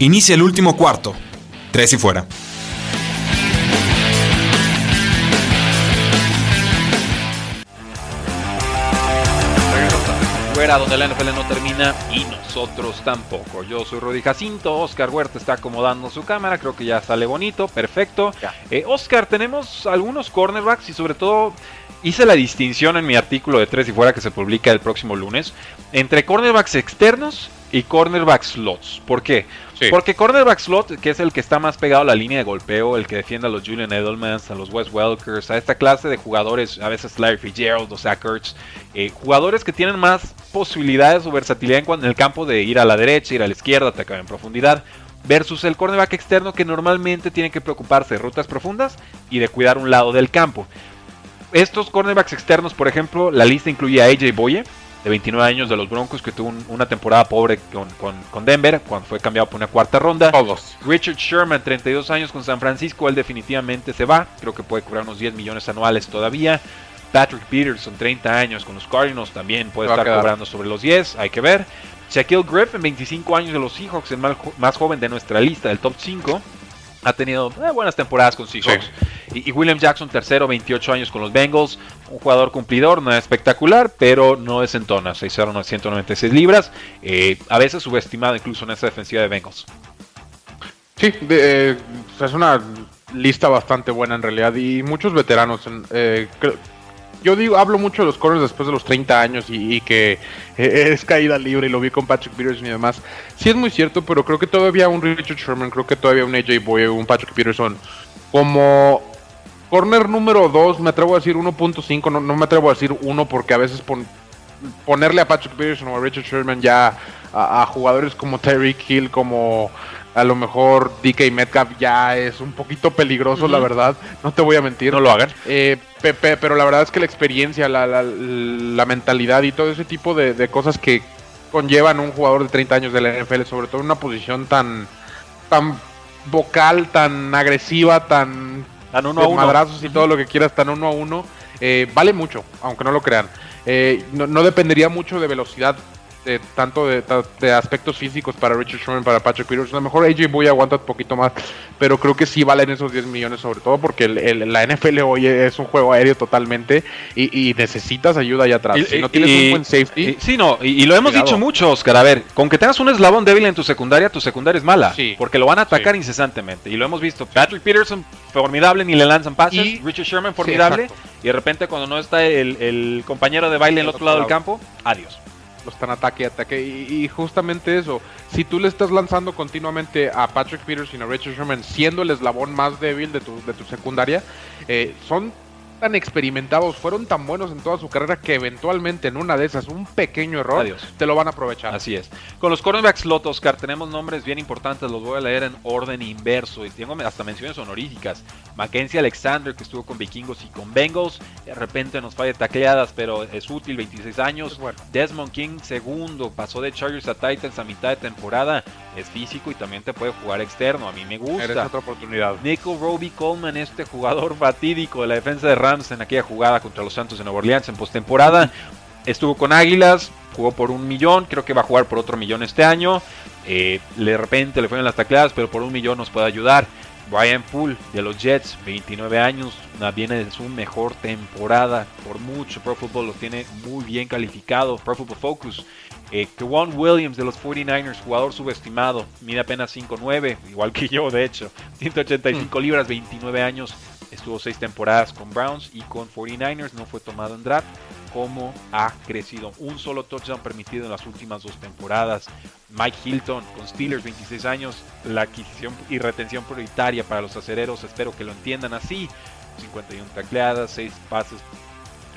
[SPEAKER 3] Inicia el último cuarto. Tres y fuera.
[SPEAKER 1] Donde la NFL no termina y nosotros tampoco. Yo soy Rudy Jacinto, Oscar Huerta está acomodando su cámara, creo que ya sale bonito, perfecto. Eh, Oscar, tenemos algunos cornerbacks y sobre todo hice la distinción en mi artículo de tres y fuera que se publica el próximo lunes entre cornerbacks externos y cornerback slots. ¿Por qué? Porque cornerback slot, que es el que está más pegado a la línea de golpeo, el que defiende a los Julian Edelmans, a los Wes Welkers, a esta clase de jugadores, a veces Larry Fitzgerald o Zach eh, jugadores que tienen más posibilidades o versatilidad en, el campo de ir a la derecha, ir a la izquierda, atacar en profundidad, versus el cornerback externo que normalmente tiene que preocuparse de rutas profundas y de cuidar un lado del campo. Estos cornerbacks externos, por ejemplo, la lista incluye a AJ Boye, de 29 años de los Broncos, que tuvo una temporada pobre con, Denver, cuando fue cambiado por una cuarta ronda.
[SPEAKER 2] Todos.
[SPEAKER 1] Richard Sherman, 32 años con San Francisco, él definitivamente se va, creo que puede cobrar unos 10 millones anuales todavía. Patrick Peterson, 30 años con los Cardinals, también puede estar cobrando sobre los 10, hay que ver. Shaquille Griffin, 25 años de los Seahawks, el más joven de nuestra lista del top 5 ha tenido eh, buenas temporadas con Seahawks. Y, William Jackson, tercero, 28 años con los Bengals. Un jugador cumplidor, no es espectacular, pero no es en tona. 6'0", 196 libras. Eh, a veces subestimado incluso en esa defensiva de Bengals.
[SPEAKER 2] Sí, eh, es una lista bastante buena en realidad. Y muchos veteranos. Eh, yo digo, hablo mucho de los corners después de los 30 años y, que [LAUGHS] es caída libre y lo vi con Patrick Peterson y demás. Sí es muy cierto, pero creo que todavía un Richard Sherman, creo que todavía un AJ Boy, un Patrick Peterson, como corner número 2, me atrevo a decir 1.5, no, no, me atrevo a decir 1 porque a veces ponerle a Patrick Peterson o a Richard Sherman ya a, jugadores como Terry Hill, como a lo mejor DK Metcalf ya es un poquito peligroso, la verdad. No te voy a mentir.
[SPEAKER 1] No lo hagan.
[SPEAKER 2] Eh, pero la verdad es que la experiencia, la, la, mentalidad y todo ese tipo de, cosas que conllevan un jugador de 30 años de la NFL, sobre todo en una posición tan, tan vocal, tan agresiva, tan,
[SPEAKER 1] tan uno a uno.
[SPEAKER 2] madrazos y todo lo que quieras, tan uno a uno, eh, vale mucho, aunque no lo crean. Eh, no, no, dependería mucho de velocidad tanto de, aspectos físicos para Richard Sherman, para Patrick Peterson. A lo mejor AJ Boy aguanta un poquito más, pero creo que sí valen esos 10 millones, sobre todo porque la NFL hoy es un juego aéreo totalmente y, necesitas ayuda allá atrás. si no tienes un buen safety.
[SPEAKER 1] sí, no, y, lo hemos dicho mucho, Oscar. A ver, con que tengas un eslabón débil en tu secundaria, tu secundaria es mala, porque lo van a atacar incesantemente. Y lo hemos visto. Patrick Peterson, formidable, ni le lanzan pases. Richard Sherman, formidable. y de repente, cuando no está el, el compañero de baile en el otro lado del campo, adiós
[SPEAKER 2] están ataque y ataque. Y, justamente eso, si tú le estás lanzando continuamente a Patrick Peterson y a Richard Sherman, siendo el eslabón más débil de tu, de tu secundaria, eh, son tan experimentados, fueron tan buenos en toda su carrera que eventualmente en una de esas, un pequeño error, te lo van a aprovechar.
[SPEAKER 1] Así es. Con los cornerbacks lot, Oscar, tenemos nombres bien importantes, los voy a leer en orden inverso y tengo hasta menciones honoríficas. Mackenzie Alexander, que estuvo con Vikingos y con Bengals, de repente nos falla tacleadas, pero es útil, 26 años. Desmond King, segundo, pasó de Chargers a Titans a mitad de temporada, es físico y también te puede jugar externo. A mí me gusta.
[SPEAKER 2] Eres otra oportunidad.
[SPEAKER 1] Nico Roby Coleman, este jugador fatídico de la defensa de En aquella jugada contra los Santos de Nueva Orleans en postemporada. Estuvo con Águilas, jugó por un millón, creo que va a jugar por otro millón este año. Eh, de repente le fueron las tacleadas, pero por un millón nos puede ayudar. Brian Poole de los Jets, 29 años, viene de su mejor temporada por mucho. Pro Football lo tiene muy bien calificado. Pro Football Focus. Eh, Williams de los 49ers, jugador subestimado, mide apenas 5'9, igual que yo de hecho. 185 libras, 29 años. Estuvo 6 temporadas con Browns y con 49ers, no fue tomado en draft cómo ha crecido. Un solo touchdown permitido en las últimas dos temporadas. Mike Hilton con Steelers, 26 años, la adquisición y retención prioritaria para los acereros. Espero que lo entiendan así. 51 tacleadas, 6 pases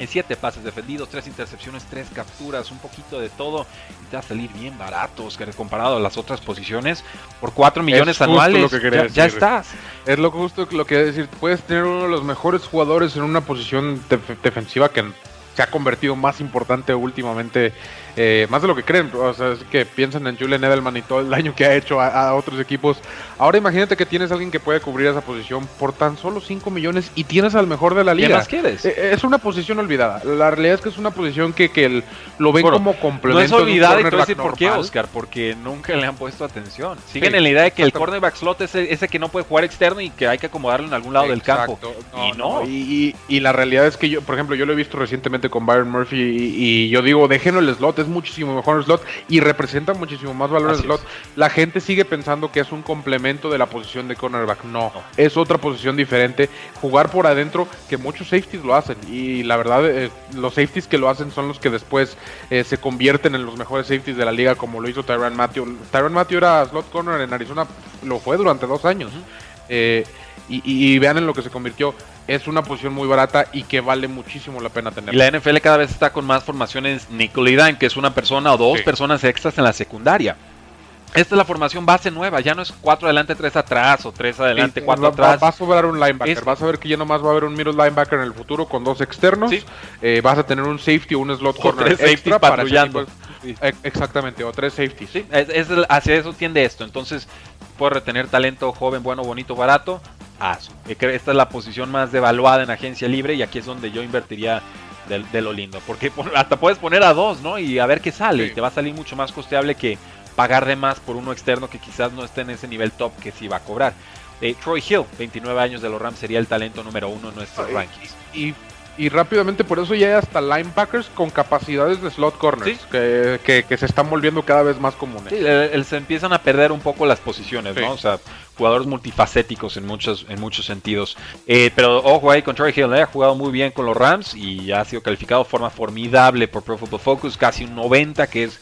[SPEAKER 1] 7 pases defendidos, 3 intercepciones, 3 capturas, un poquito de todo. Y te va a salir bien barato, Oscar, comparado a las otras posiciones. Por 4 millones anuales, ya, estás.
[SPEAKER 2] Es lo justo lo que decir. Puedes tener uno de los mejores jugadores en una posición defensiva que se ha convertido más importante últimamente eh, más de lo que creen. O sea, es que piensan en Julian Edelman y todo el daño que ha hecho a, otros equipos. Ahora imagínate que tienes a alguien que puede cubrir esa posición por tan solo 5 millones y tienes al mejor de la liga.
[SPEAKER 1] ¿Qué más quieres?
[SPEAKER 2] Eh, es una posición olvidada. La realidad es que es una posición que, que lo ven como complemento.
[SPEAKER 1] No es olvidada y te voy a decir por qué, Oscar, porque nunca le han puesto atención. Siguen en la idea de que el cornerback slot es ese que no puede jugar externo y que hay que acomodarlo en algún lado del campo. y no.
[SPEAKER 2] Y, y, la realidad es que yo, por ejemplo, yo lo he visto recientemente con Byron Murphy y, yo digo, déjenlo el slot, es muchísimo mejor slot y representa muchísimo más valor en slot. La gente sigue pensando que es un complemento de la posición de cornerback. No, es otra posición diferente. Jugar por adentro, que muchos safeties lo hacen. Y la verdad, eh, los safeties que lo hacen son los que después eh, se convierten en los mejores safeties de la liga, como lo hizo Tyron Matthew. Tyron Matthew era slot corner en Arizona, lo fue durante dos años. Eh, y, vean en lo que se convirtió. Es una posición muy barata y que vale muchísimo la pena tener.
[SPEAKER 1] Y la NFL cada vez está con más formaciones Nickel que es una persona o dos personas extras en la secundaria. Esta es la formación base nueva, ya no es cuatro adelante, tres atrás o tres adelante, cuatro atrás.
[SPEAKER 2] Va, a sobrar un linebacker, vas a ver que ya nomás va a haber un middle linebacker en el futuro con dos externos. Eh, vas a tener un safety o un slot corner extra para Exactamente, o tres safeties.
[SPEAKER 1] Sí, es, hacia eso tiende esto. Entonces, puedes retener talento joven, bueno, bonito, barato esta es la posición más devaluada en agencia libre y aquí es donde yo invertiría de, lo lindo. Porque hasta puedes poner a dos, ¿no? Y a ver qué sale. Te va a salir mucho más costeable que pagar de más por uno externo que quizás no esté en ese nivel top que sí va a cobrar. Eh, Troy Hill, 29 años de los Rams, sería el talento número uno en nuestros rankings.
[SPEAKER 2] Y y rápidamente por eso ya hay hasta linebackers con capacidades de slot corners que, que, se están volviendo cada vez más comunes.
[SPEAKER 1] Sí, se empiezan a perder un poco las posiciones, ¿no? O sea, jugadores multifacéticos en muchos, en muchos sentidos. Eh, pero ojo ahí con Troy Hill, ¿eh? ha jugado muy bien con los Rams y ha sido calificado de forma formidable por Pro Football Focus, casi un 90, que es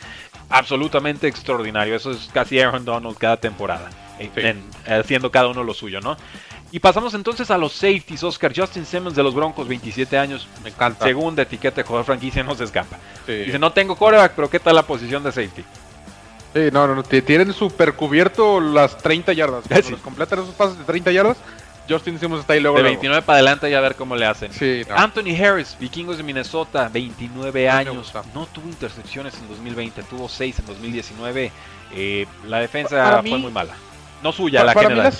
[SPEAKER 1] absolutamente extraordinario. Eso es casi Aaron Donald cada temporada, haciendo cada uno lo suyo, ¿no? Y pasamos entonces a los safeties. Oscar Justin Simmons de los Broncos, 27 años. Me encanta. Segunda etiqueta de jugador franquicia, no se escapa. Dice, no tengo quarterback, pero ¿qué tal la posición de safety?
[SPEAKER 2] Sí, no, no, no. Tienen super cubierto las 30 yardas. [LAUGHS] Cuando sí. completan esos pases de 30 yardas, Justin Simmons está ahí luego.
[SPEAKER 1] De 29 para adelante y a ver cómo le hacen. Sí, Anthony Harris, vikingos de Minnesota, 29 años. No tuvo intercepciones en 2020, tuvo 6 en 2019. Eh, la defensa fue muy mala. No suya, la general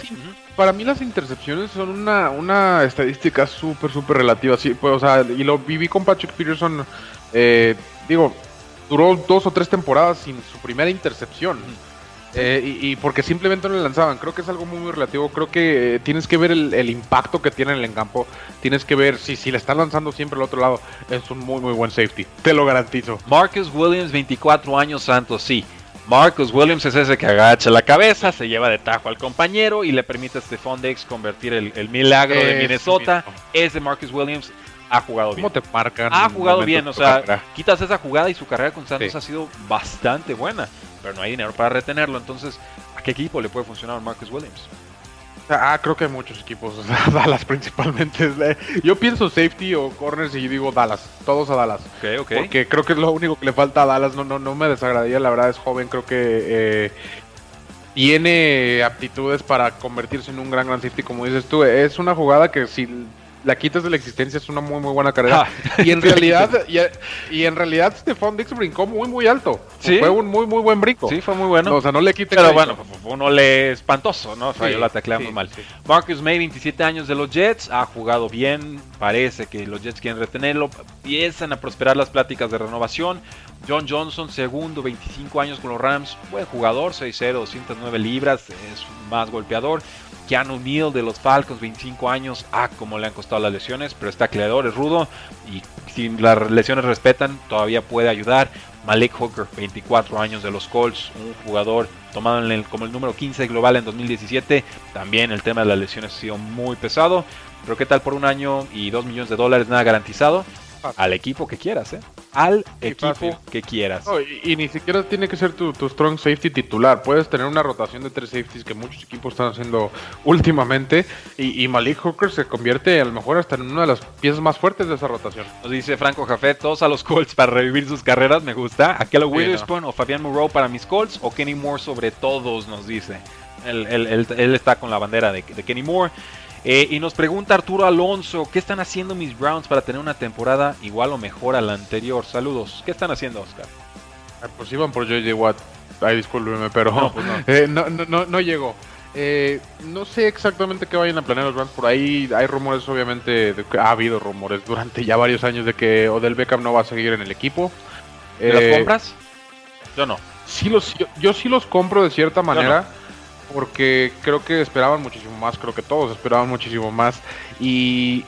[SPEAKER 2] para mí las intercepciones son una, una estadística súper, súper relativa. Sí, pues, o sea, y lo viví con Patrick Peterson. Eh, digo, duró dos o tres temporadas sin su primera intercepción. Eh, y, porque simplemente no le lanzaban. Creo que es algo muy, muy relativo. Creo que eh, tienes que ver el, impacto que tiene en el campo. Tienes que ver si, si le están lanzando siempre al otro lado. Es un muy, muy buen safety. Te lo garantizo.
[SPEAKER 1] Marcus Williams, 24 años, Santos, sí. Marcus Williams es ese que agacha la cabeza, se lleva de tajo al compañero y le permite a Stephon Dex convertir el, milagro de Minnesota. Ese Marcus Williams ha jugado bien.
[SPEAKER 2] ¿Cómo te marcan?
[SPEAKER 1] Ha jugado bien, o sea, quitas esa jugada y su carrera con Santos ha sido bastante buena, pero no hay dinero para retenerlo. Entonces, ¿a qué equipo le puede funcionar Marcus Williams?
[SPEAKER 2] Ah, creo que hay muchos equipos, [LAUGHS] Dallas principalmente. Yo pienso safety o corners y digo Dallas, todos a Dallas.
[SPEAKER 1] Ok, ok.
[SPEAKER 2] Porque creo que es lo único que le falta a Dallas, no, no, no me desagradaría, la verdad es joven, creo que eh, tiene aptitudes para convertirse en un gran gran safety, como dices tú. Es una jugada que si la quitas de la existencia es una muy muy buena carrera. Ah. y en [LAUGHS] realidad, y, en realidad Stephon Dix brincó muy muy alto. Fue un muy muy buen brinco.
[SPEAKER 1] Sí, fue muy bueno.
[SPEAKER 2] o sea, no le quite
[SPEAKER 1] Pero bueno, uno le espantoso, ¿no? Falló la teclea muy mal. Marcus May, 27 años de los Jets, ha jugado bien. Parece que los Jets quieren retenerlo. Empiezan a prosperar las pláticas de renovación. John Johnson, segundo, 25 años con los Rams, buen jugador, 6'0, 209 libras, es más golpeador. Keanu Neal de los Falcons, 25 años. Ah, como le han costado las lesiones, pero está creador, es rudo. Y si las lesiones respetan, todavía puede ayudar. Malik Hooker, 24 años de los Colts, un jugador tomado como el número 15 global en 2017. También el tema de las lesiones ha sido muy pesado. Pero ¿qué tal por un año y 2 millones de dólares? Nada garantizado al equipo que quieras, ¿eh? Al equipo que quieras.
[SPEAKER 2] y, ni siquiera tiene que ser tu, strong safety titular. Puedes tener una rotación de tres safeties que muchos equipos están haciendo [LAUGHS] últimamente. Y, Malik Hooker se convierte a lo mejor hasta en una de las piezas más fuertes de esa rotación.
[SPEAKER 1] Nos dice Franco Jafet, todos a los Colts para revivir sus carreras, me gusta. Aquel Witherspoon o Fabián Moreau para mis Colts o Kenny Moore sobre todos, nos dice. Él, está con la bandera de, de Kenny Moore. Eh, y nos pregunta Arturo Alonso, ¿qué están haciendo mis Browns para tener una temporada igual o mejor a la anterior? Saludos. ¿Qué están haciendo, Oscar?
[SPEAKER 2] Ah, pues iban por JJ Watt. Ay, discúlpeme, pero no, [LAUGHS] pues eh, no. no, no, llegó. Eh, no sé exactamente qué vayan a planear los Browns. Por ahí hay rumores, obviamente, ha habido rumores durante ya varios años de que Odell Beckham no va a seguir en el equipo.
[SPEAKER 1] ¿De las compras? Yo no.
[SPEAKER 2] Sí los, yo, sí los compro de cierta manera porque creo que esperaban muchísimo más, creo que todos esperaban muchísimo más y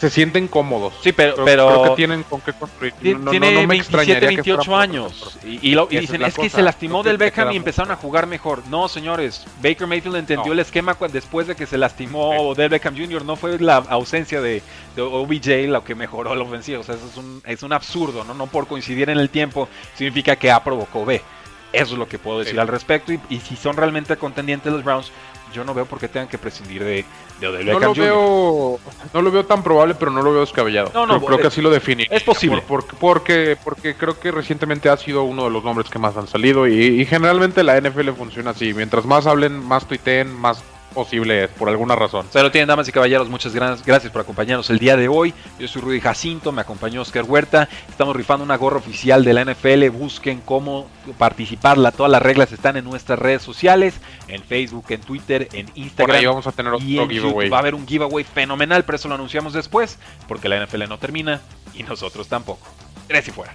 [SPEAKER 2] se sienten cómodos.
[SPEAKER 1] Sí, pero, creo
[SPEAKER 2] que tienen con qué construir.
[SPEAKER 1] Tiene 27, 28 años. Y, dicen, es, que se lastimó del Beckham y empezaron a jugar mejor. No, señores, Baker Mayfield entendió el esquema después de que se lastimó del Beckham Jr. No fue la ausencia de, OBJ lo que mejoró la ofensiva. O sea, eso es un, es un absurdo, ¿no? No por coincidir en el tiempo significa que A provocó B. Eso es lo que puedo decir al respecto. Y, si son realmente contendientes los Browns, yo no veo por qué tengan que prescindir de, de Odell
[SPEAKER 2] no lo Veo, no lo veo tan probable, pero no lo veo descabellado.
[SPEAKER 1] No, no,
[SPEAKER 2] creo, que así lo define.
[SPEAKER 1] Es posible.
[SPEAKER 2] porque, porque creo que recientemente ha sido uno de los nombres que más han salido. Y, y generalmente la NFL funciona así. Mientras más hablen, más tuiteen, más posible por alguna razón.
[SPEAKER 1] Se lo tienen, damas y caballeros. Muchas gracias por acompañarnos el día de hoy. Yo soy Rudy Jacinto, me acompañó Oscar Huerta. Estamos rifando una gorra oficial de la NFL. Busquen cómo participarla. Todas las reglas están en nuestras redes sociales: en Facebook, en Twitter, en Instagram.
[SPEAKER 2] Por ahí vamos a tener otro giveaway.
[SPEAKER 1] Va a haber un giveaway fenomenal, pero eso lo anunciamos después, porque la NFL no termina y nosotros tampoco. Tres y fuera.